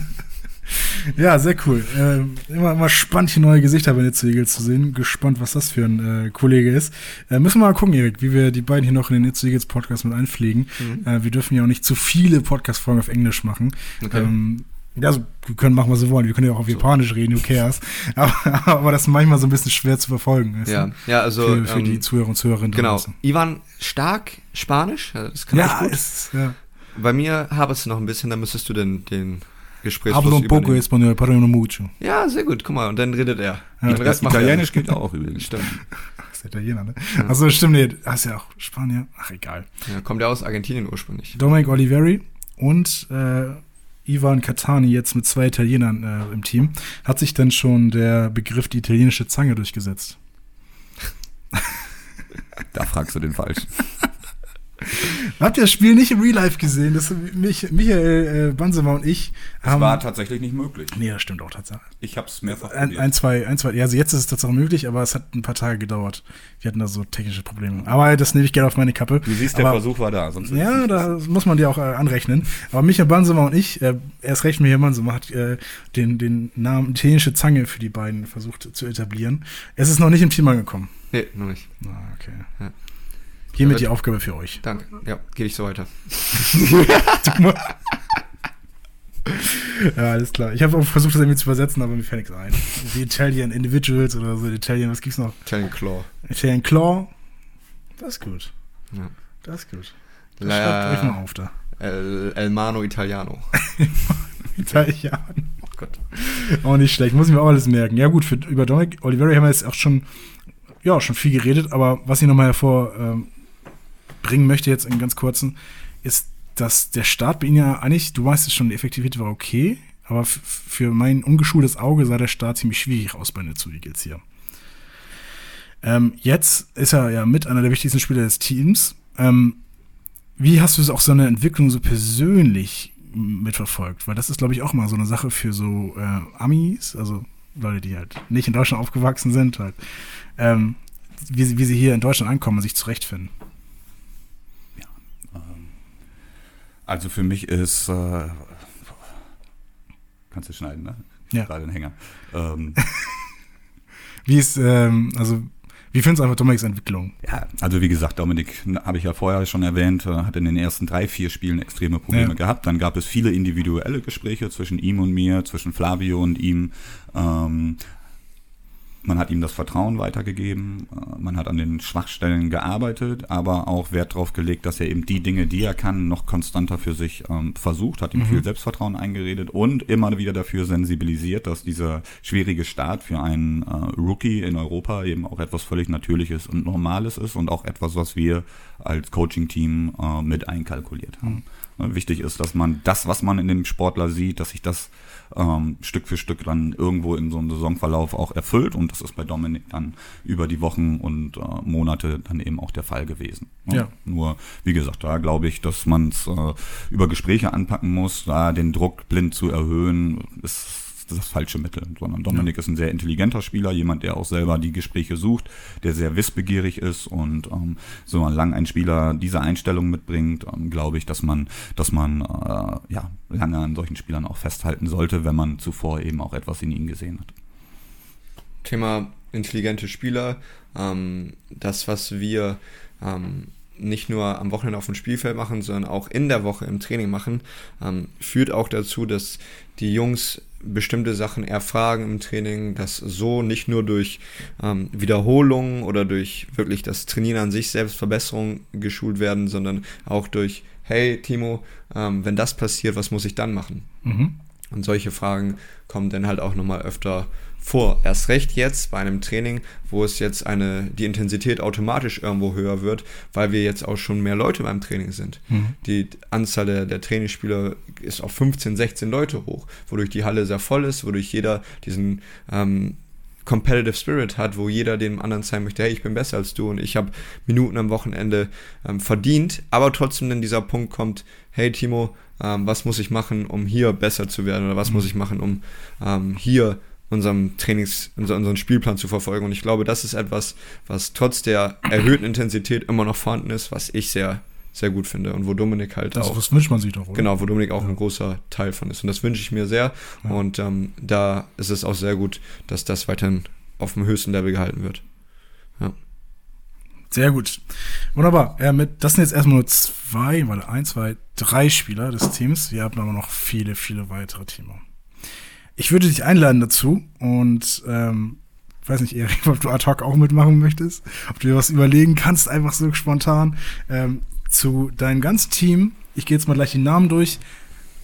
Speaker 1: Ja, sehr cool. Äh, immer, immer spannend, hier neue Gesichter bei Netze Eagles zu sehen. Gespannt, was das für ein äh, Kollege ist. Äh, müssen wir mal gucken, Erik, wie wir die beiden hier noch in den Netze Eagles Podcast mit einpflegen. Mhm. Äh, wir dürfen ja auch nicht zu viele Podcast-Folgen auf Englisch machen. Okay. Ähm, ja, also, wir können machen, was wir wollen. Wir können ja auch auf so. Japanisch reden, who cares. Aber, aber, das ist manchmal so ein bisschen schwer zu verfolgen.
Speaker 2: Ja, ja, also.
Speaker 1: Für, für ähm, die Zuhörer und Zuhörerinnen.
Speaker 2: Genau. Draußen. Ivan stark Spanisch. Das kann ja, gut. Ist, ja. Bei mir habe es noch ein bisschen, da müsstest du den, den
Speaker 1: Gesprächsfluss Hablo un poco español, pero no mucho.
Speaker 2: Ja, sehr gut. Guck mal, und dann redet er.
Speaker 3: Ja, den Rest Italienisch geht auch übrigens.
Speaker 1: Stimmt. Das ist Italiener, ne? Ja. Achso, stimmt, nee. Das ist ja auch Spanier. Ach, egal.
Speaker 2: Ja, kommt ja aus Argentinien ursprünglich.
Speaker 1: Dominic Oliveri und äh, Ivan Catani jetzt mit zwei Italienern äh, im Team. Hat sich denn schon der Begriff die italienische Zange durchgesetzt?
Speaker 3: da fragst du den Falschen.
Speaker 1: Habt ihr das Spiel nicht im Real Life gesehen? Das, mich, Michael äh, Bansemer und ich
Speaker 3: das haben. Das war tatsächlich nicht möglich.
Speaker 1: Nee, das stimmt auch tatsächlich.
Speaker 3: Ich habe es mehrfach
Speaker 1: ein, ein, zwei, ein, zwei, ja, also jetzt ist es tatsächlich möglich, aber es hat ein paar Tage gedauert. Wir hatten da so technische Probleme. Aber das nehme ich gerne auf meine Kappe.
Speaker 3: Du siehst,
Speaker 1: aber,
Speaker 3: der Versuch war da.
Speaker 1: Sonst ja, da muss man dir auch äh, anrechnen. Aber Michael Bansemer und ich, äh, erst recht Michael Bansemer, hat äh, den, den Namen italienische Zange für die beiden versucht zu etablieren. Es ist noch nicht im Team angekommen.
Speaker 2: Nee, noch nicht.
Speaker 1: Ah, okay. Ja. Hiermit die Aufgabe für euch.
Speaker 2: Danke. Ja, gebe ich so weiter.
Speaker 1: ja, alles klar. Ich habe auch versucht, das irgendwie zu übersetzen, aber mir fällt nichts ein. Die Italian Individuals oder so, Italian, was gibt's noch?
Speaker 2: Italian Claw.
Speaker 1: Italian Claw. Das ist gut. Ja. Das ist gut.
Speaker 2: Das schreibt euch mal auf da. El, El Mano Italiano.
Speaker 1: Italiano. Oh Gott. Auch nicht schlecht. Muss ich mir auch alles merken. Ja, gut, für, über Dominic Oliveri haben wir jetzt auch schon, ja, schon viel geredet, aber was ich nochmal hervor. Ähm, bringen möchte jetzt in ganz kurzen, ist, dass der Start bei Ihnen ja eigentlich, du weißt es schon, die Effektivität war okay, aber für mein ungeschultes Auge sah der Start ziemlich schwierig aus bei Netzu Eagles hier. Ähm, jetzt ist er ja mit einer der wichtigsten Spieler des Teams. Ähm, wie hast du auch so eine Entwicklung so persönlich mitverfolgt? Weil das ist, glaube ich, auch mal so eine Sache für so äh, Amis, also Leute, die halt nicht in Deutschland aufgewachsen sind, halt, ähm, wie, wie sie hier in Deutschland ankommen und sich zurechtfinden.
Speaker 3: Also für mich ist, äh, kannst du schneiden, ne?
Speaker 1: Ja.
Speaker 3: Gerade ein Hänger. Ähm,
Speaker 1: wie ist, ähm, also wie findest du einfach Dominiks Entwicklung?
Speaker 3: Ja, also wie gesagt, Dominik, habe ich ja vorher schon erwähnt, äh, hat in den ersten drei, vier Spielen extreme Probleme ja. gehabt. Dann gab es viele individuelle Gespräche zwischen ihm und mir, zwischen Flavio und ihm. Ähm, man hat ihm das Vertrauen weitergegeben, äh, man hat an den Schwachstellen gearbeitet, aber auch Wert darauf gelegt, dass er eben die Dinge, die er kann, noch konstanter für sich ähm, versucht, hat ihm mhm. viel Selbstvertrauen eingeredet und immer wieder dafür sensibilisiert, dass dieser schwierige Start für einen äh, Rookie in Europa eben auch etwas völlig Natürliches und Normales ist und auch etwas, was wir als Coaching-Team äh, mit einkalkuliert haben. Mhm. Wichtig ist, dass man das, was man in dem Sportler sieht, dass sich das ähm, Stück für Stück dann irgendwo in so einem Saisonverlauf auch erfüllt. Und das ist bei Dominik dann über die Wochen und äh, Monate dann eben auch der Fall gewesen.
Speaker 1: Ne? Ja.
Speaker 3: Nur, wie gesagt, da glaube ich, dass man es äh, über Gespräche anpacken muss, da den Druck blind zu erhöhen, ist das falsche Mittel, sondern Dominik ja. ist ein sehr intelligenter Spieler, jemand, der auch selber die Gespräche sucht, der sehr wissbegierig ist und ähm, solange ein Spieler diese Einstellung mitbringt, ähm, glaube ich, dass man, dass man äh, ja lange an solchen Spielern auch festhalten sollte, wenn man zuvor eben auch etwas in ihnen gesehen hat.
Speaker 2: Thema intelligente Spieler, ähm, das, was wir ähm, nicht nur am Wochenende auf dem Spielfeld machen, sondern auch in der Woche im Training machen, ähm, führt auch dazu, dass die Jungs bestimmte Sachen erfragen im Training, dass so nicht nur durch ähm, Wiederholungen oder durch wirklich das Trainieren an sich selbst Verbesserungen geschult werden, sondern auch durch, hey Timo, ähm, wenn das passiert, was muss ich dann machen?
Speaker 1: Mhm.
Speaker 2: Und solche Fragen kommen dann halt auch nochmal öfter vor. Erst recht jetzt bei einem Training, wo es jetzt eine, die Intensität automatisch irgendwo höher wird, weil wir jetzt auch schon mehr Leute beim Training sind.
Speaker 1: Mhm.
Speaker 2: Die Anzahl der, der Trainingsspieler ist auf 15, 16 Leute hoch, wodurch die Halle sehr voll ist, wodurch jeder diesen ähm, Competitive Spirit hat, wo jeder dem anderen zeigen möchte, hey, ich bin besser als du und ich habe Minuten am Wochenende ähm, verdient, aber trotzdem dann dieser Punkt kommt, hey Timo, ähm, was muss ich machen, um hier besser zu werden oder was muss ich machen, um ähm, hier unserem Trainings, unser, unseren Spielplan zu verfolgen. Und ich glaube, das ist etwas, was trotz der erhöhten Intensität immer noch vorhanden ist, was ich sehr, sehr gut finde und wo Dominik halt
Speaker 1: Das,
Speaker 2: auch
Speaker 1: das wünscht man sich doch, oder?
Speaker 2: Genau, wo Dominik auch ein großer Teil von ist. Und das wünsche ich mir sehr.
Speaker 1: Ja.
Speaker 2: Und ähm, da ist es auch sehr gut, dass das weiterhin auf dem höchsten Level gehalten wird.
Speaker 1: Sehr gut. Wunderbar. Ja, mit, das sind jetzt erstmal nur zwei, warte, eins, zwei, drei Spieler des Teams. Wir haben aber noch viele, viele weitere Teams. Ich würde dich einladen dazu und ähm, weiß nicht, Erik, ob du ad hoc auch mitmachen möchtest, ob du dir was überlegen kannst, einfach so spontan, ähm, zu deinem ganzen Team, ich gehe jetzt mal gleich die Namen durch,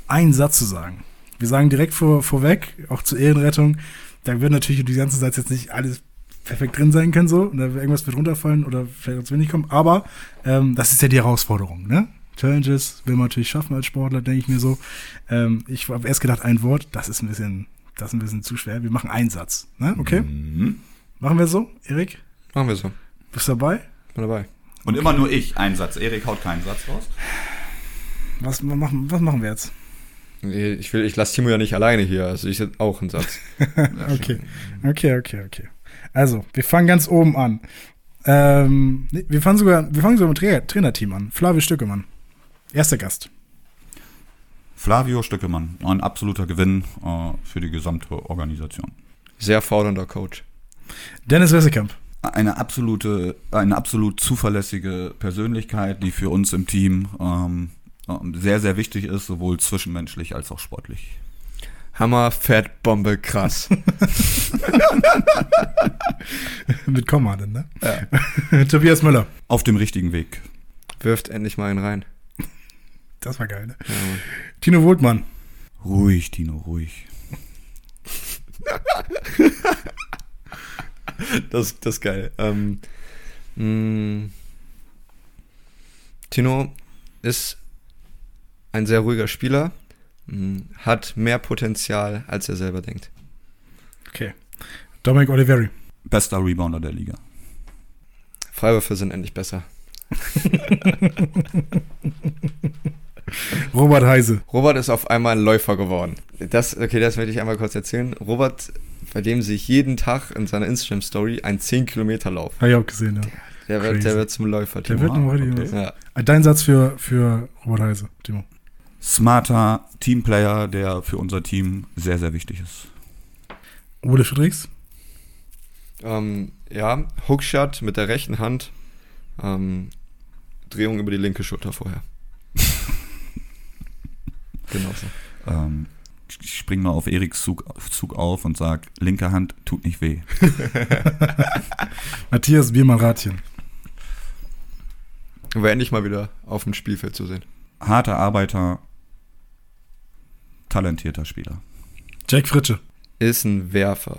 Speaker 1: einen Satz zu sagen. Wir sagen direkt vor, vorweg, auch zur Ehrenrettung, da wird natürlich die ganze Satz jetzt nicht alles perfekt drin sein können, so, und da irgendwas wird runterfallen oder vielleicht auch zu wenig kommen, aber ähm, das ist ja die Herausforderung, ne? Challenges will man natürlich schaffen als Sportler, denke ich mir so. Ähm, ich habe erst gedacht, ein Wort, das ist ein bisschen, das ist ein bisschen zu schwer. Wir machen einen Satz, ne? Okay?
Speaker 3: Mhm.
Speaker 1: Machen wir so, Erik?
Speaker 2: Machen wir so.
Speaker 1: Bist du dabei?
Speaker 2: Bin dabei.
Speaker 3: Und immer nur ich, ein Satz. Erik haut keinen Satz raus.
Speaker 1: Was machen, was machen wir jetzt?
Speaker 2: Ich will, ich lasse Timo ja nicht alleine hier, also ich hätte auch einen Satz.
Speaker 1: Okay, okay, okay, okay. Also, wir fangen ganz oben an. Ähm, nee, wir fangen sogar, wir fangen sogar mit Tra Trainerteam an. Flavio Stückemann. Erster Gast.
Speaker 3: Flavio Stöckemann, ein absoluter Gewinn äh, für die gesamte Organisation.
Speaker 2: Sehr fordernder Coach.
Speaker 1: Dennis Wessekamp.
Speaker 3: Eine absolute, eine absolut zuverlässige Persönlichkeit, die für uns im Team ähm, ähm, sehr, sehr wichtig ist, sowohl zwischenmenschlich als auch sportlich.
Speaker 2: Hammer, Fett, Bombe, krass.
Speaker 1: mit Komma denn, ne? Ja. Tobias Müller.
Speaker 3: Auf dem richtigen Weg.
Speaker 2: Wirft endlich mal einen rein.
Speaker 1: Das war geil, ne?
Speaker 2: Ja.
Speaker 1: Tino Wohltmann.
Speaker 3: Ruhig, Tino, ruhig.
Speaker 2: Das, das ist geil. Ähm, mh, Tino ist ein sehr ruhiger Spieler, hat mehr Potenzial, als er selber denkt.
Speaker 1: Okay. Dominic Oliveri.
Speaker 3: Bester Rebounder der Liga.
Speaker 2: Freiwürfe sind endlich besser.
Speaker 1: Robert Heise.
Speaker 2: Robert ist auf einmal ein Läufer geworden. Das, okay, das möchte ich einmal kurz erzählen. Robert, bei dem sich jeden Tag in seiner Instagram-Story ein 10-Kilometer-Lauf.
Speaker 1: Habe ich auch gesehen, ja.
Speaker 2: Der wird,
Speaker 1: Crazy.
Speaker 2: der wird zum Läufer.
Speaker 1: Der
Speaker 2: Timo.
Speaker 1: wird noch heute
Speaker 3: okay.
Speaker 1: okay.
Speaker 2: ja.
Speaker 1: Dein Satz für, für Robert Heise, Timo.
Speaker 3: Smarter Teamplayer, der für unser Team sehr, sehr wichtig ist.
Speaker 1: Ole Friedrichs.
Speaker 2: Ähm, ja, Hookshot mit der rechten Hand. Ähm, Drehung über die linke Schulter vorher. genau so.
Speaker 3: Ähm, ich spring mal auf Eriks Zug, Zug auf und sag, linke Hand tut nicht weh.
Speaker 1: Matthias Biermann-Ratchen.
Speaker 2: War endlich mal wieder auf dem Spielfeld zu sehen.
Speaker 3: Harter Arbeiter, talentierter Spieler.
Speaker 1: Jack Fritsche.
Speaker 2: Ist ein Werfer.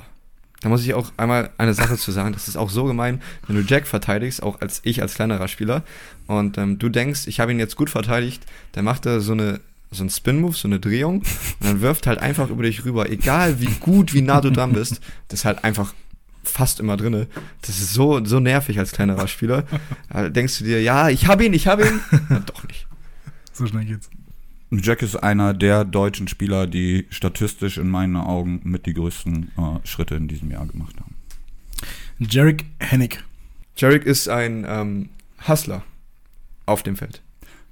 Speaker 2: Da muss ich auch einmal eine Sache zu sagen. Das ist auch so gemein, wenn du Jack verteidigst, auch als ich als kleinerer Spieler, und ähm, du denkst, ich habe ihn jetzt gut verteidigt, dann macht er so eine so einen Spin-Move, so eine Drehung, und dann wirft halt einfach über dich rüber, egal wie gut, wie nah du dran bist, das ist halt einfach fast immer drinne. Das ist so, so nervig als kleinerer Spieler. Da denkst du dir, ja, ich habe ihn, ich habe ihn. Na, doch nicht.
Speaker 1: So schnell geht's.
Speaker 3: Jack ist einer der deutschen Spieler, die statistisch in meinen Augen mit die größten äh, Schritte in diesem Jahr gemacht haben.
Speaker 1: Jarek Hennig.
Speaker 2: Jarek ist ein ähm, Hustler auf dem Feld.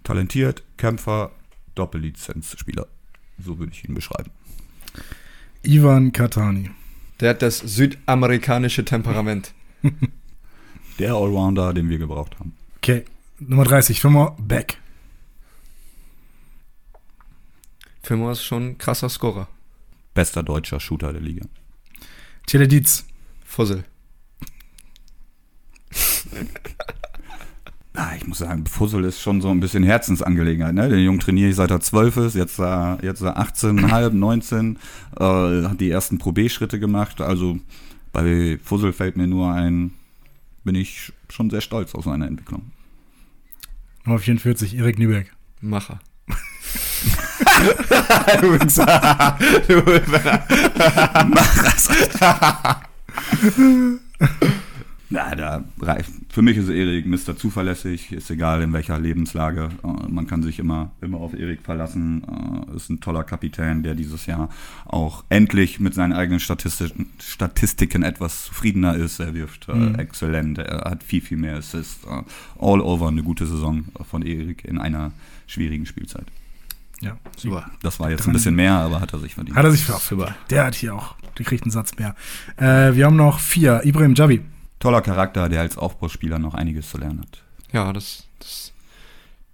Speaker 3: Talentiert, Kämpfer, Doppellizenzspieler. So würde ich ihn beschreiben.
Speaker 1: Ivan Katani.
Speaker 2: Der hat das südamerikanische Temperament.
Speaker 3: Der Allrounder, den wir gebraucht haben.
Speaker 1: Okay. Nummer 30, Firma Beck.
Speaker 2: Firma ist schon ein krasser Scorer.
Speaker 3: Bester deutscher Shooter der Liga.
Speaker 1: Telediz.
Speaker 2: Fussel.
Speaker 3: Ah, ich muss sagen, Fussel ist schon so ein bisschen Herzensangelegenheit. Ne? Den Jungen trainiere ich seit er 12 ist, jetzt, äh, jetzt er 18,5, 19, äh, hat die ersten Pro B-Schritte gemacht. Also bei Fussel fällt mir nur ein, bin ich schon sehr stolz auf seine Entwicklung.
Speaker 1: Nummer 44, Erik Nieberg.
Speaker 2: Macher.
Speaker 3: Ja, da reicht. Für mich ist Erik Mr. Zuverlässig, ist egal in welcher Lebenslage. Äh, Man kann sich immer, immer auf Erik verlassen. Äh, Ist ein toller Kapitän, der dieses Jahr auch endlich mit seinen eigenen Statistiken, Statistiken etwas zufriedener ist. Er wirft äh,
Speaker 1: Mhm.
Speaker 3: exzellent, er hat viel, viel mehr Assists. All over eine gute Saison von Erik in einer schwierigen Spielzeit.
Speaker 1: Ja,
Speaker 2: Super.
Speaker 3: Das war jetzt
Speaker 1: Dran-
Speaker 3: ein bisschen mehr, aber hat er sich verdient.
Speaker 1: Hat er sich für für- Der hat hier auch, der kriegt einen Satz mehr. Äh, wir haben noch vier. Ibrahim Javi.
Speaker 3: Toller Charakter, der als Aufbauspieler noch einiges zu lernen hat.
Speaker 2: Ja, das, das,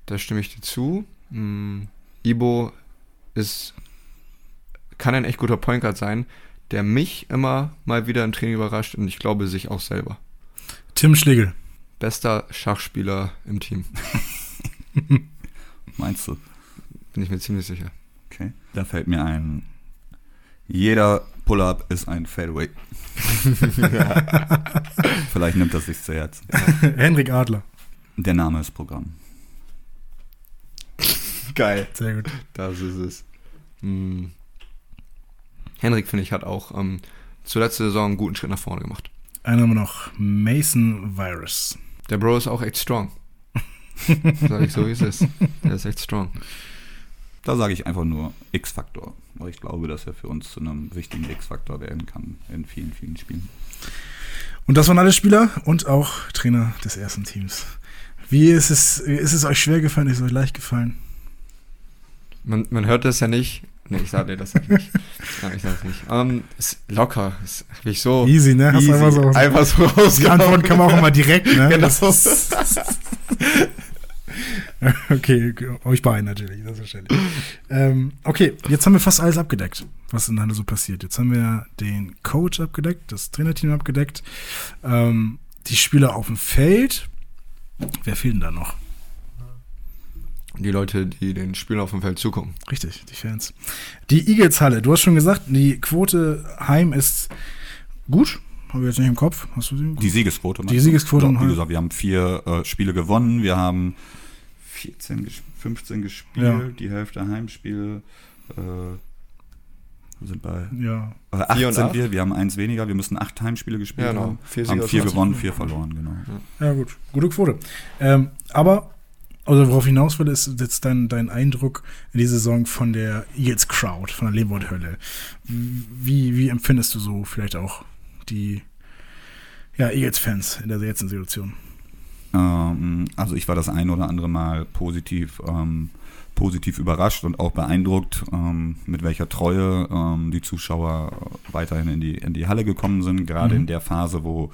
Speaker 2: da stimme ich dir zu. Mm, Ibo ist, kann ein echt guter Point Guard sein, der mich immer mal wieder im Training überrascht und ich glaube sich auch selber.
Speaker 1: Tim Schlegel.
Speaker 2: Bester Schachspieler im Team,
Speaker 3: Meinst du?
Speaker 2: bin ich mir ziemlich sicher.
Speaker 3: Okay. Da fällt mir ein, jeder Pull-Up ist ein Fadeaway. Vielleicht nimmt das sich zu Herzen.
Speaker 1: Henrik Adler.
Speaker 3: Der Name ist Programm.
Speaker 2: Geil.
Speaker 1: Sehr gut.
Speaker 2: Das ist es. Mm. Henrik, finde ich, hat auch ähm, zur letzten Saison einen guten Schritt nach vorne gemacht.
Speaker 1: Einen haben wir noch. Mason Virus.
Speaker 2: Der Bro ist auch echt strong. Sag ich so, wie es ist. Der ist echt strong.
Speaker 3: Da sage ich einfach nur X-Faktor, weil ich glaube, dass er für uns zu einem wichtigen X-Faktor werden kann in vielen, vielen Spielen.
Speaker 1: Und das waren alle Spieler und auch Trainer des ersten Teams. Wie ist es, ist es euch schwer gefallen? Ist es euch leicht gefallen?
Speaker 2: Man, man hört das ja nicht. Nee, ich sage nee, das sag ich nicht. Nein, ich sag nicht. Ähm, ist locker. Ist wirklich so.
Speaker 1: Easy, ne? Hast
Speaker 2: easy.
Speaker 1: einfach so.
Speaker 2: Einfach so
Speaker 1: Die. Antwort kann man auch immer direkt, ne?
Speaker 2: Genau.
Speaker 1: Okay, euch beiden natürlich, selbstverständlich. ähm, okay, jetzt haben wir fast alles abgedeckt, was in Halle so passiert. Jetzt haben wir den Coach abgedeckt, das Trainerteam abgedeckt, ähm, die Spieler auf dem Feld. Wer fehlt denn da noch?
Speaker 2: Die Leute, die den Spielern auf dem Feld zugucken.
Speaker 1: Richtig, die Fans. Die Eagles-Halle, du hast schon gesagt, die Quote Heim ist gut. Habe ich jetzt nicht im Kopf. Hast du sie?
Speaker 3: Die Siegesquote.
Speaker 1: Die Siegesquote
Speaker 3: Ja,
Speaker 1: und
Speaker 3: wie gesagt, wir haben vier äh, Spiele gewonnen, wir haben 14, ges- 15 gespielt,
Speaker 1: Ja.
Speaker 3: die Hälfte Heimspiele. Äh, wir sind bei
Speaker 1: ja.
Speaker 3: äh, acht
Speaker 2: Vier und
Speaker 3: sind
Speaker 2: acht?
Speaker 3: wir, wir haben eins weniger, wir müssen acht Heimspiele gespielt
Speaker 2: Ja, genau.
Speaker 3: haben.
Speaker 2: Vier
Speaker 3: haben vier
Speaker 2: 20.
Speaker 3: gewonnen, vier verloren, genau.
Speaker 1: Ja, gut. Gute Quote. Ähm, aber, also worauf ich hinaus will, ist jetzt dein, dein Eindruck in dieser Saison von der Eagles Crowd, von der Lehmwort-Hölle. Wie, wie empfindest du so vielleicht auch die ja, Eagles-Fans in der jetzigen Situation?
Speaker 3: Ähm, also ich war das ein oder andere Mal positiv, ähm, positiv überrascht und auch beeindruckt, ähm, mit welcher Treue ähm, die Zuschauer weiterhin in die, in die Halle gekommen sind, gerade
Speaker 1: Mhm.
Speaker 3: in der Phase, wo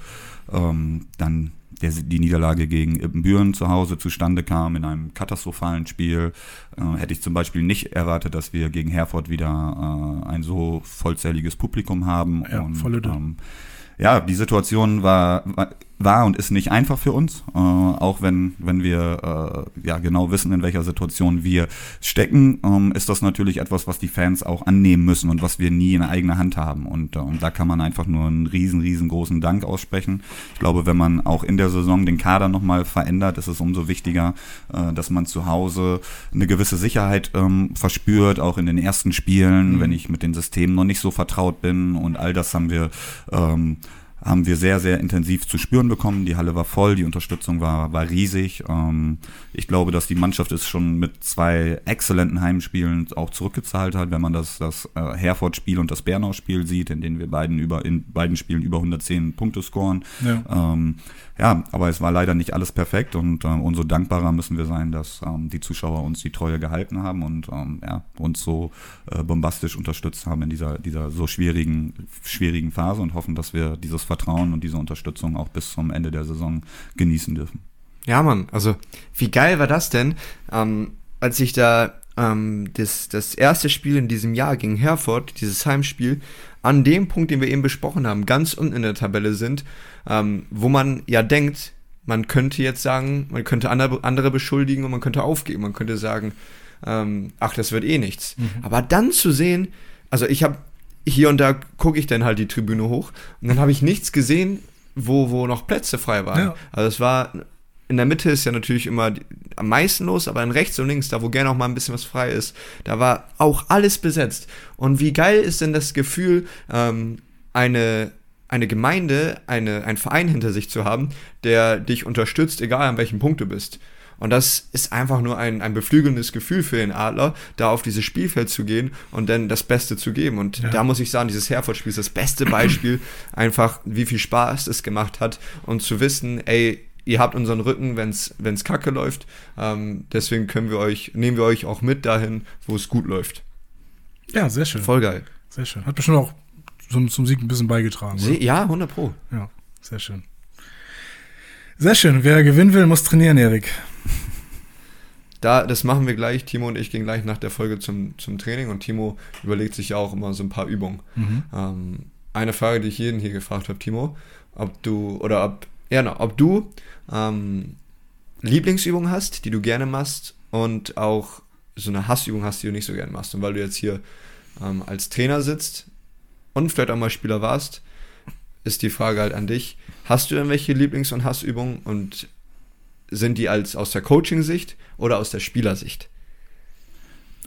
Speaker 3: ähm, dann der, die Niederlage gegen Ibbenbüren zu Hause zustande kam, in einem katastrophalen Spiel. Äh, hätte ich zum Beispiel nicht erwartet, dass wir gegen Herford wieder äh, ein so vollzähliges Publikum haben.
Speaker 1: Ja,
Speaker 3: und, ähm, ja, die Situation war, war, war und ist nicht einfach für uns, äh, auch wenn, wenn wir äh, ja genau wissen, in welcher Situation wir stecken, ähm, ist das natürlich etwas, was die Fans auch annehmen müssen und was wir nie in eigener Hand haben. Und ähm, da kann man einfach nur einen riesen, riesengroßen Dank aussprechen. Ich glaube, wenn man auch in der Saison den Kader nochmal verändert, ist es umso wichtiger, äh, dass man zu Hause eine gewisse Sicherheit ähm, verspürt, auch in den ersten Spielen,
Speaker 1: Mhm.
Speaker 3: wenn ich mit den Systemen noch nicht so vertraut bin und all das haben wir ähm, haben wir sehr, sehr intensiv zu spüren bekommen. Die Halle war voll, die Unterstützung war, war riesig. Ähm, ich glaube, dass die Mannschaft es schon mit zwei exzellenten Heimspielen auch zurückgezahlt hat, wenn man das, das äh, Herford-Spiel und das Bernau-Spiel sieht, in denen wir beiden über, in beiden Spielen über 110 Punkte scoren.
Speaker 1: Ja.
Speaker 3: Ähm, ja, aber es war leider nicht alles perfekt und ähm, umso dankbarer müssen wir sein, dass ähm, die Zuschauer uns die Treue gehalten haben und ähm, ja, uns so äh, bombastisch unterstützt haben in dieser, dieser so schwierigen, schwierigen Phase und hoffen, dass wir dieses Vertrauen und diese Unterstützung auch bis zum Ende der Saison genießen dürfen.
Speaker 2: Ja, Mann, also wie geil war das denn, ähm, als ich da ähm, das, das erste Spiel in diesem Jahr gegen Herford, dieses Heimspiel, an dem Punkt, den wir eben besprochen haben, ganz unten in der Tabelle sind, ähm, wo man ja denkt, man könnte jetzt sagen, man könnte andere, beschuldigen und man könnte aufgeben, man könnte sagen, ähm, ach, das wird eh nichts. Mhm. Aber dann zu sehen, also ich habe hier und da gucke ich dann halt die Tribüne hoch und dann habe ich nichts gesehen, wo, wo noch Plätze frei waren. Ja. Also es war in der Mitte ist ja natürlich immer am meisten los, aber in rechts und links, da wo gerne auch mal ein bisschen was frei ist, da war auch alles besetzt. Und wie geil ist denn das Gefühl, ähm, eine, eine Gemeinde, eine, einen Verein hinter sich zu haben, der dich unterstützt, egal an welchem Punkt du bist. Und das ist einfach nur ein, ein beflügelndes Gefühl für den Adler, da auf dieses Spielfeld zu gehen und dann das Beste zu geben. Und ja. da muss ich sagen, dieses Herford-Spiel ist das beste Beispiel, einfach wie viel Spaß es gemacht hat und zu wissen, ey, ihr habt unseren Rücken, wenn es kacke läuft. Ähm, deswegen können wir euch, nehmen wir euch auch mit dahin, wo es gut läuft.
Speaker 1: Ja, sehr schön.
Speaker 2: Voll geil.
Speaker 1: Sehr schön. Hat bestimmt auch zum, zum Sieg ein bisschen beigetragen.
Speaker 2: Oder? Ja, 100 Pro.
Speaker 1: Ja, sehr schön. Sehr schön. Wer gewinnen will, muss trainieren, Erik.
Speaker 2: Da, das machen wir gleich. Timo und ich gehen gleich nach der Folge zum, zum Training und Timo überlegt sich ja auch immer so ein paar Übungen. Mhm. Ähm, eine Frage, die ich jeden hier gefragt habe, Timo, ob du oder ob, ja, ob du ähm, Lieblingsübungen hast, die du gerne machst und auch so eine Hassübung hast, die du nicht so gerne machst. Und weil du jetzt hier ähm, als Trainer sitzt und vielleicht auch mal Spieler warst, ist die Frage halt an dich. Hast du irgendwelche Lieblings- und Hassübungen und sind die als aus der Coaching-Sicht oder aus der Spielersicht?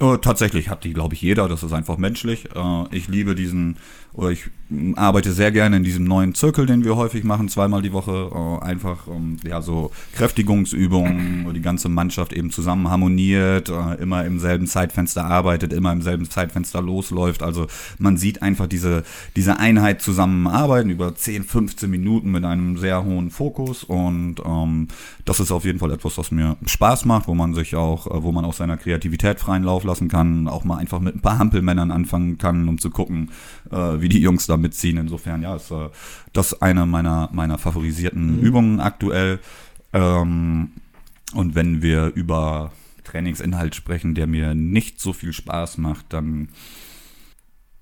Speaker 3: Oh, tatsächlich hat die, glaube ich, jeder. Das ist einfach menschlich. Äh, ich liebe diesen oder ich arbeite sehr gerne in diesem neuen Zirkel, den wir häufig machen, zweimal die Woche. Äh, einfach ähm, ja so Kräftigungsübungen, wo die ganze Mannschaft eben zusammen harmoniert, äh, immer im selben Zeitfenster arbeitet, immer im selben Zeitfenster losläuft. Also man sieht einfach diese, diese Einheit zusammenarbeiten über 10, 15 Minuten mit einem sehr hohen Fokus. Und ähm, das ist auf jeden Fall etwas, was mir Spaß macht, wo man sich auch, äh, wo man auch seiner Kreativität freien Lauf lassen kann, auch mal einfach mit ein paar Hampelmännern anfangen kann, um zu gucken, äh, wie die Jungs da mitziehen. Insofern, ja, ist äh, das eine meiner, meiner favorisierten mhm. Übungen aktuell. Ähm, und wenn wir über Trainingsinhalt sprechen, der mir nicht so viel Spaß macht, dann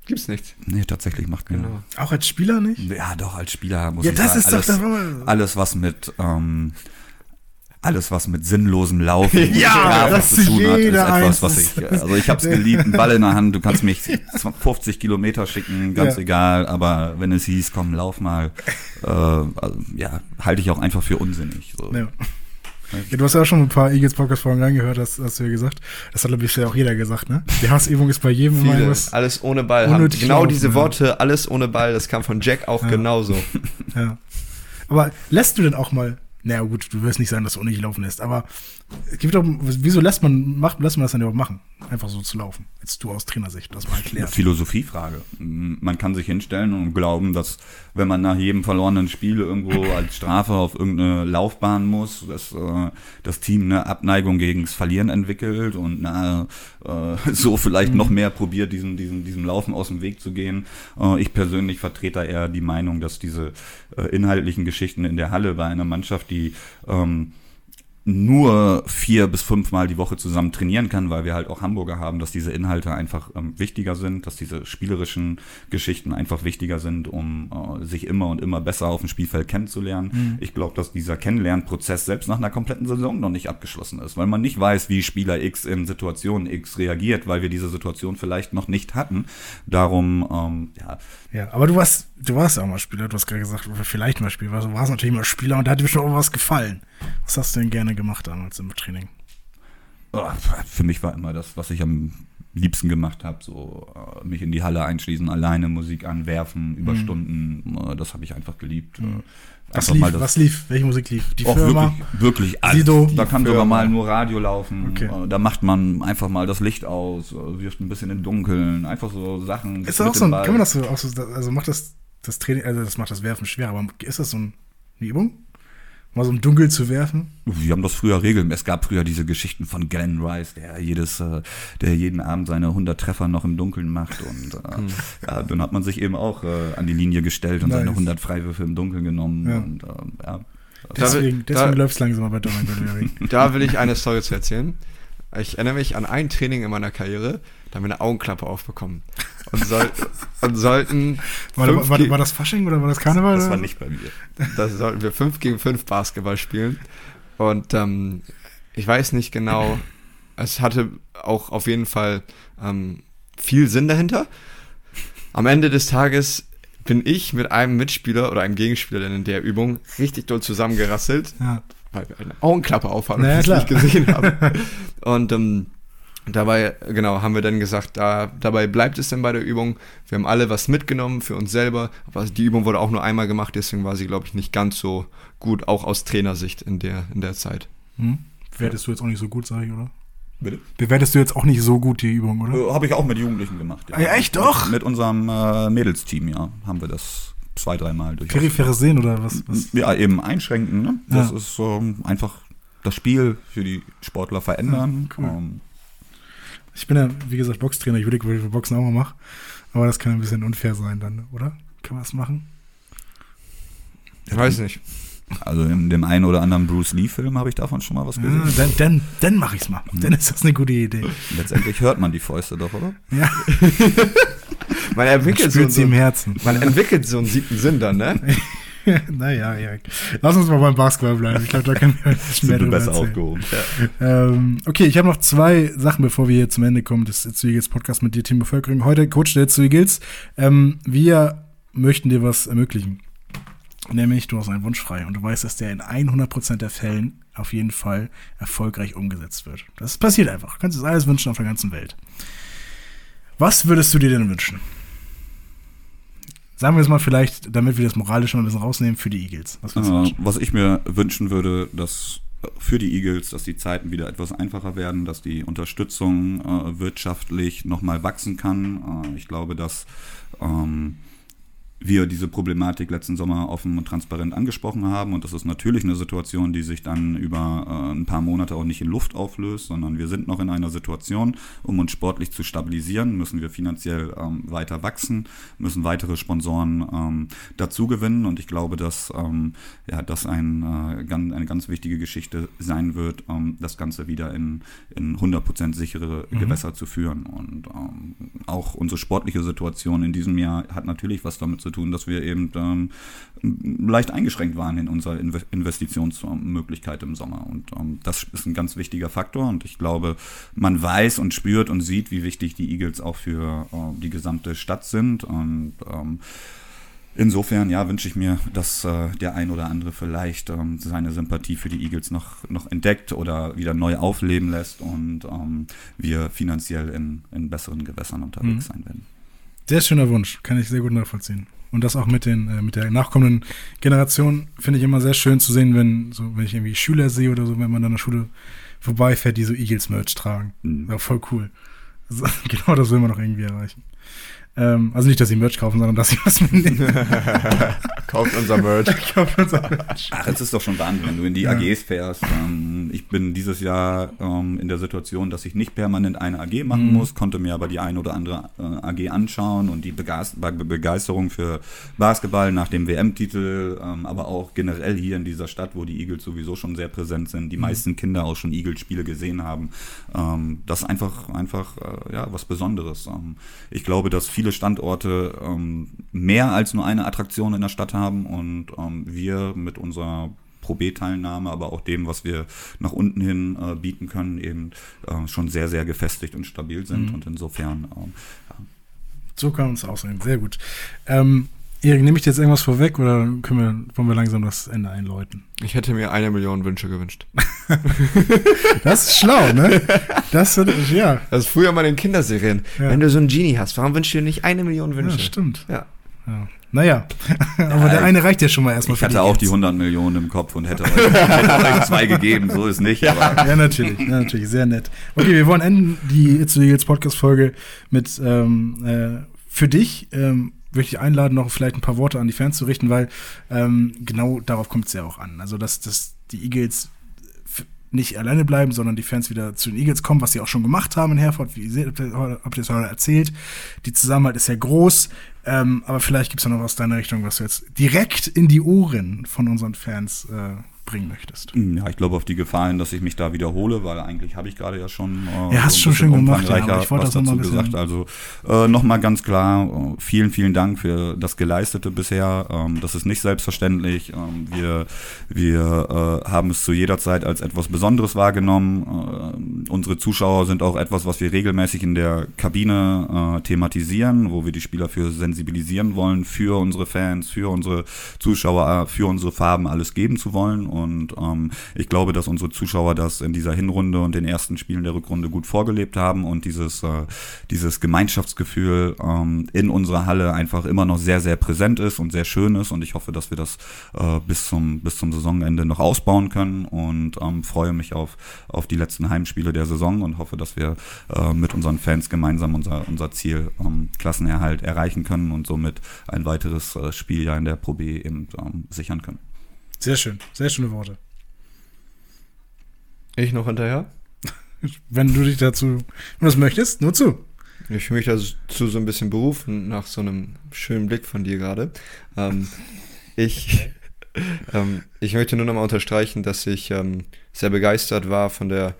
Speaker 2: Gibt's nichts.
Speaker 3: Nee, tatsächlich macht mir. Genau.
Speaker 1: Auch als Spieler nicht?
Speaker 3: Ja, doch, als Spieler muss
Speaker 1: ja,
Speaker 3: ich
Speaker 1: das
Speaker 3: sagen.
Speaker 1: Ist alles, doch das
Speaker 3: alles, was mit ähm, alles, was mit sinnlosem Laufen
Speaker 1: ja, das zu tun hat, ist
Speaker 3: etwas, was ich, also ich habe es geliebt, einen Ball in der Hand, du kannst mich 50 Kilometer schicken, ganz ja. egal, aber wenn es hieß, komm, lauf mal, äh, also, ja, halte ich auch einfach für unsinnig. So. Ja.
Speaker 1: Ja, du hast ja auch schon ein paar Eagles Podcast Folgen reingehört, hast, hast du ja gesagt. Das hat, glaube ich, ja auch jeder gesagt, ne? Die Hassübung ist bei jedem
Speaker 2: Viele, immer Alles ohne Ball. Genau laufen, diese Worte, alles ohne Ball, das kam von Jack auch genauso.
Speaker 1: Ja. Aber lässt du denn auch mal naja, gut, du wirst nicht sagen, dass du nicht laufen lässt, aber gibt doch, wieso lässt man, macht, lässt man das dann überhaupt machen? Einfach so zu laufen. Jetzt du aus Trainersicht, das mal erklärt.
Speaker 3: Philosophiefrage. Man kann sich hinstellen und glauben, dass wenn man nach jedem verlorenen Spiel irgendwo als Strafe auf irgendeine Laufbahn muss, dass äh, das Team eine Abneigung gegen das Verlieren entwickelt und na, äh, so vielleicht mhm. noch mehr probiert, diesem, diesem, diesem Laufen aus dem Weg zu gehen. Äh, ich persönlich vertrete eher die Meinung, dass diese äh, inhaltlichen Geschichten in der Halle bei einer Mannschaft, die ähm, nur vier bis fünfmal die Woche zusammen trainieren kann, weil wir halt auch Hamburger haben, dass diese Inhalte einfach ähm, wichtiger sind, dass diese spielerischen Geschichten einfach wichtiger sind, um äh, sich immer und immer besser auf dem Spielfeld kennenzulernen. Mhm. Ich glaube, dass dieser Kennenlernprozess selbst nach einer kompletten Saison noch nicht abgeschlossen ist, weil man nicht weiß, wie Spieler X in Situation X reagiert, weil wir diese Situation vielleicht noch nicht hatten. Darum, ähm, ja.
Speaker 1: Ja, aber du warst, du warst auch mal Spieler, du hast gerade gesagt, vielleicht mal Spieler, du warst natürlich mal Spieler und da hat dir schon auch was gefallen. Was hast du denn gerne gemacht damals im Training?
Speaker 3: Oh, für mich war immer das, was ich am liebsten gemacht habe, so äh, mich in die Halle einschließen, alleine Musik anwerfen, über mhm. Stunden, äh, das habe ich einfach geliebt. Mhm.
Speaker 1: Was lief, was lief? Welche Musik lief?
Speaker 3: Die Firma? Wirklich, wirklich alles. Sido, da kann Firma. sogar mal nur Radio laufen. Okay. Äh, da macht man einfach mal das Licht aus, wirft ein bisschen im Dunkeln, einfach so Sachen.
Speaker 1: Ist das auch so ein, kann man das so, auch so, also macht das das Training, also das macht das Werfen schwer, aber ist das so eine Übung? Mal so im Dunkel zu werfen?
Speaker 3: Wir haben das früher regeln. Es gab früher diese Geschichten von Glenn Rice, der jedes, äh, der jeden Abend seine 100 Treffer noch im Dunkeln macht und äh, hm. ja, dann hat man sich eben auch äh, an die Linie gestellt und nice. seine 100 Freiwürfe im Dunkeln genommen
Speaker 1: ja.
Speaker 3: und äh, ja.
Speaker 1: Deswegen,
Speaker 2: da,
Speaker 1: deswegen läuft es langsam bei Golleri.
Speaker 2: Da will ich eine Story zu erzählen. Ich erinnere mich an ein Training in meiner Karriere, da haben wir eine Augenklappe aufbekommen. Und, soll, und sollten.
Speaker 1: War, war, war das Fasching oder war das Karneval?
Speaker 3: Das
Speaker 1: oder?
Speaker 3: war nicht bei mir.
Speaker 2: da sollten wir 5 gegen 5 Basketball spielen. Und ähm, ich weiß nicht genau, es hatte auch auf jeden Fall ähm, viel Sinn dahinter. Am Ende des Tages bin ich mit einem Mitspieler oder einem Gegenspieler in der Übung richtig doll zusammengerasselt,
Speaker 1: Ja.
Speaker 2: weil wir eine Augenklappe aufhaben
Speaker 1: Na ja,
Speaker 2: und es nicht gesehen haben. Und ähm, dabei, genau, haben wir dann gesagt, da, dabei bleibt es dann bei der Übung. Wir haben alle was mitgenommen für uns selber, aber die Übung wurde auch nur einmal gemacht, deswegen war sie, glaube ich, nicht ganz so gut, auch aus Trainersicht in der, in der Zeit.
Speaker 1: Hm? Bewertest du jetzt auch nicht so gut, sag ich, oder?
Speaker 3: Bitte?
Speaker 1: Bewertest du jetzt auch nicht so gut die Übung, oder?
Speaker 3: Äh, Habe ich auch mit Jugendlichen gemacht.
Speaker 1: Ja, echt doch?
Speaker 3: Mit, mit unserem äh, Mädelsteam, ja, haben wir das zwei, dreimal durch.
Speaker 1: Peripheres Sehen oder was? was?
Speaker 3: Ja, eben einschränken. Ne? Das
Speaker 1: Ja.
Speaker 3: ist ähm, einfach das Spiel für die Sportler verändern.
Speaker 1: Ja, cool.
Speaker 3: Ähm,
Speaker 1: Ich bin ja, wie gesagt, Boxtrainer. Ich würde für Boxen auch mal machen. Aber das kann ein bisschen unfair sein dann, oder? Kann man das machen?
Speaker 2: Ich weiß nicht.
Speaker 3: also in dem einen oder anderen Bruce Lee-Film habe ich davon schon mal was
Speaker 1: Ja,
Speaker 3: gesehen.
Speaker 1: dann dann, dann mache ich's mal. Dann ist das eine gute Idee.
Speaker 3: Letztendlich hört man die Fäuste doch, oder?
Speaker 1: Ja,
Speaker 2: Man entwickelt, so,
Speaker 1: spürt sie im
Speaker 2: so,
Speaker 1: Herzen.
Speaker 2: man entwickelt so einen siebten Sinn dann, ne?
Speaker 1: naja, ja. Lass uns mal beim Basketball bleiben. Ich glaube, da können wir bisschen mehr drüber
Speaker 3: besser
Speaker 1: erzählen.
Speaker 3: aufgehoben.
Speaker 1: Ähm, okay, ich habe noch zwei Sachen, bevor wir hier zum Ende kommen des Eagles Podcast mit dir, Team Bevölkerung. Heute Coach der Eagles. Ähm, wir möchten dir was ermöglichen. Nämlich, du hast einen Wunsch frei und du weißt, dass der in 100% der Fällen auf jeden Fall erfolgreich umgesetzt wird. Das passiert einfach. Du kannst dir das alles wünschen auf der ganzen Welt. Was würdest du dir denn wünschen? Sagen wir es mal vielleicht, damit wir das moralisch mal ein bisschen rausnehmen, für die Eagles. Was
Speaker 3: Äh, was ich mir wünschen würde, dass äh, für die Eagles, dass die Zeiten wieder etwas einfacher werden, dass die Unterstützung äh, wirtschaftlich nochmal wachsen kann. Äh, ich glaube, dass ähm, wir diese Problematik letzten Sommer offen und transparent angesprochen haben. Und das ist natürlich eine Situation, die sich dann über äh, ein paar Monate auch nicht in Luft auflöst, sondern wir sind noch in einer Situation, um uns sportlich zu stabilisieren, müssen wir finanziell ähm, weiter wachsen, müssen weitere Sponsoren ähm, dazu gewinnen. Und ich glaube, dass ähm, ja, das ein, äh, ganz, eine ganz wichtige Geschichte sein wird, ähm, das Ganze wieder in, in 100% sichere Gewässer zu führen. Und ähm, auch unsere sportliche Situation in diesem Jahr hat natürlich was damit zu tun, dass wir eben ähm, leicht eingeschränkt waren in unserer Inve Investitionsmöglichkeit im Sommer. Und ähm, das ist ein ganz wichtiger Faktor. Und ich glaube, man weiß und spürt und sieht, wie wichtig die Eagles auch für äh, die gesamte Stadt sind. Und ähm, Insofern, ja, wünsche ich mir, dass äh, der ein oder andere vielleicht ähm, seine Sympathie für die Eagles noch, noch entdeckt oder wieder neu aufleben lässt und ähm, wir finanziell in, in besseren Gewässern unterwegs
Speaker 1: Mhm.
Speaker 3: sein werden.
Speaker 1: Sehr schöner Wunsch, kann ich sehr gut nachvollziehen. Und das auch mit den äh, mit der nachkommenden Generation finde ich immer sehr schön zu sehen, wenn so wenn ich irgendwie Schüler sehe oder so, wenn man an der Schule vorbeifährt, die so Eagles Merch tragen.
Speaker 3: Mhm.
Speaker 1: Ja, voll cool. Also, genau das will man noch irgendwie erreichen. Ähm, also nicht, dass sie Merch kaufen, sondern dass sie was mitnehmen.
Speaker 2: Kauft unser Merch.
Speaker 1: Kaufen unser Merch.
Speaker 3: Ach, es ist doch schon Wahnsinn, wenn du in die
Speaker 1: Ja.
Speaker 3: AGs fährst. Ähm, ich bin dieses Jahr ähm, in der Situation, dass ich nicht permanent eine AG machen
Speaker 1: Mhm.
Speaker 3: muss, konnte mir aber die ein oder andere äh, AG anschauen und die Begeist Be- Begeisterung für Basketball nach dem WM-Titel, ähm, aber auch generell hier in dieser Stadt, wo die Eagles sowieso schon sehr präsent sind, die meisten Kinder auch schon Eagles-Spiele gesehen haben. Ähm, das ist einfach, einfach äh, ja, was Besonderes. Ähm, ich glaube, dass viele Standorte ähm, mehr als nur eine Attraktion in der Stadt haben und ähm, wir mit unserer Pro B-Teilnahme, aber auch dem, was wir nach unten hin äh, bieten können, eben äh, schon sehr, sehr gefestigt und stabil sind.
Speaker 1: Mhm.
Speaker 3: Und insofern, ähm,
Speaker 1: So kann man es aussehen. Sehr gut. Ähm, Erik, nehme ich dir jetzt irgendwas vorweg oder können wir, wollen wir langsam das Ende einläuten?
Speaker 2: Ich hätte mir eine Million Wünsche gewünscht.
Speaker 1: Das ist schlau, ne? Das wird, ja.
Speaker 2: Das ist früher mal in Kinderserien.
Speaker 1: Ja.
Speaker 2: Wenn du so einen Genie hast, warum wünschst du dir nicht eine Million
Speaker 1: Ja,
Speaker 2: Wünsche?
Speaker 1: stimmt.
Speaker 2: Ja.
Speaker 1: Ja. Naja, aber der
Speaker 3: ich-
Speaker 1: eine reicht ja schon mal erstmal
Speaker 3: ich
Speaker 1: für
Speaker 3: hatte auch die
Speaker 1: Eagles.
Speaker 3: 100 Millionen im Kopf und hätte euch, hätte euch zwei gegeben, so ist nicht. Aber
Speaker 1: Ja, natürlich, ja, natürlich, sehr nett. Okay, wir wollen enden die It's the Eagles Podcast-Folge mit ähm, äh, für dich. Ähm, würde ich einladen, noch vielleicht ein paar Worte an die Fans zu richten, weil ähm, genau darauf kommt es ja auch an. Also, dass, dass die Eagles nicht alleine bleiben, sondern die Fans wieder zu den Eagles kommen, was sie auch schon gemacht haben in Herford, wie ihr seht, habt ihr es heute erzählt. Die Zusammenhalt ist ja groß, ähm, aber vielleicht gibt es noch was aus deiner Richtung, was du jetzt direkt in die Ohren von unseren Fans äh, bringen möchtest.
Speaker 3: Ja, ich glaube auf die Gefallen, dass ich mich da wiederhole, weil eigentlich habe ich gerade ja schon
Speaker 1: äh, ja, hast so schon schön gemacht, ja,
Speaker 3: ich wollte das dazu gesagt. Also äh, nochmal ganz klar, äh, vielen, vielen Dank für das Geleistete bisher. Ähm, das ist nicht selbstverständlich. Ähm, wir wir äh, haben es zu jeder Zeit als etwas Besonderes wahrgenommen. Äh, unsere Zuschauer sind auch etwas, was wir regelmäßig in der Kabine äh, thematisieren, wo wir die Spieler für sensibilisieren wollen, für unsere Fans, für unsere Zuschauer, für unsere Farben alles geben zu wollen. Und ähm, ich glaube, dass unsere Zuschauer das in dieser Hinrunde und den ersten Spielen der Rückrunde gut vorgelebt haben und dieses, äh, dieses Gemeinschaftsgefühl ähm, in unserer Halle einfach immer noch sehr, sehr präsent ist und sehr schön ist. Und ich hoffe, dass wir das äh, bis, zum, bis zum Saisonende noch ausbauen können und ähm, freue mich auf, auf die letzten Heimspiele der Saison und hoffe, dass wir äh, mit unseren Fans gemeinsam unser, unser Ziel ähm, Klassenerhalt erreichen können und somit ein weiteres äh, Spieljahr in der Pro B eben ähm, sichern können.
Speaker 1: Sehr schön, sehr schöne Worte.
Speaker 2: Ich noch hinterher?
Speaker 1: Wenn du dich dazu was möchtest, nur zu.
Speaker 2: Ich fühle mich dazu so ein bisschen berufen nach so einem schönen Blick von dir gerade. Ähm, ich, ähm, ich möchte nur noch mal unterstreichen, dass ich ähm, sehr begeistert war von der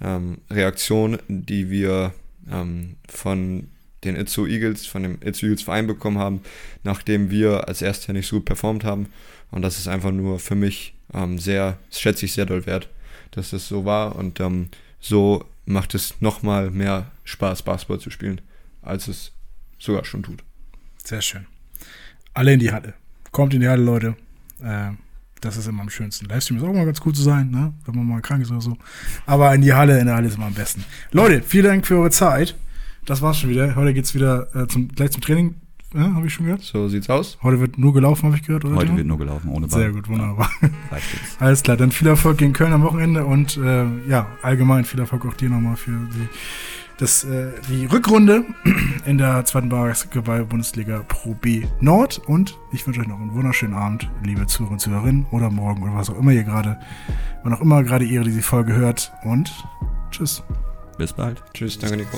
Speaker 2: ähm, Reaktion, die wir ähm, von den Itzu Eagles, von dem Itzu Eagles Verein bekommen haben, nachdem wir als Erster nicht so gut performt haben. Und das ist einfach nur für mich ähm, sehr, schätze ich sehr doll wert, dass das so war. Und ähm, so macht es nochmal mehr Spaß, Basketball zu spielen, als es sogar schon tut.
Speaker 1: Sehr schön. Alle in die Halle. Kommt in die Halle, Leute. Äh, das ist immer am schönsten. Livestream ist auch mal ganz cool zu sein, ne? wenn man mal krank ist oder so. Aber in die Halle, in der Halle ist immer am besten. Leute, vielen Dank für eure Zeit. Das war's schon wieder. Heute geht's wieder äh, zum, gleich zum Training. Ja, habe ich schon gehört.
Speaker 2: So sieht's aus.
Speaker 1: Heute wird nur gelaufen, habe ich gehört,
Speaker 3: oder? Heute wird nur gelaufen, ohne
Speaker 1: Ball. Sehr gut, wunderbar. Ja, Alles klar, dann viel Erfolg gegen Köln am Wochenende und äh, ja, allgemein viel Erfolg auch dir nochmal für die, das, äh, die Rückrunde in der zweiten Basketball-Bundesliga Pro B Nord. Und ich wünsche euch noch einen wunderschönen Abend, liebe Zuhörer und Zuhörerinnen, oder morgen oder was auch immer ihr gerade, wann auch immer gerade ihr diese Folge hört. Und tschüss.
Speaker 3: Bis bald.
Speaker 2: Tschüss, danke Nico.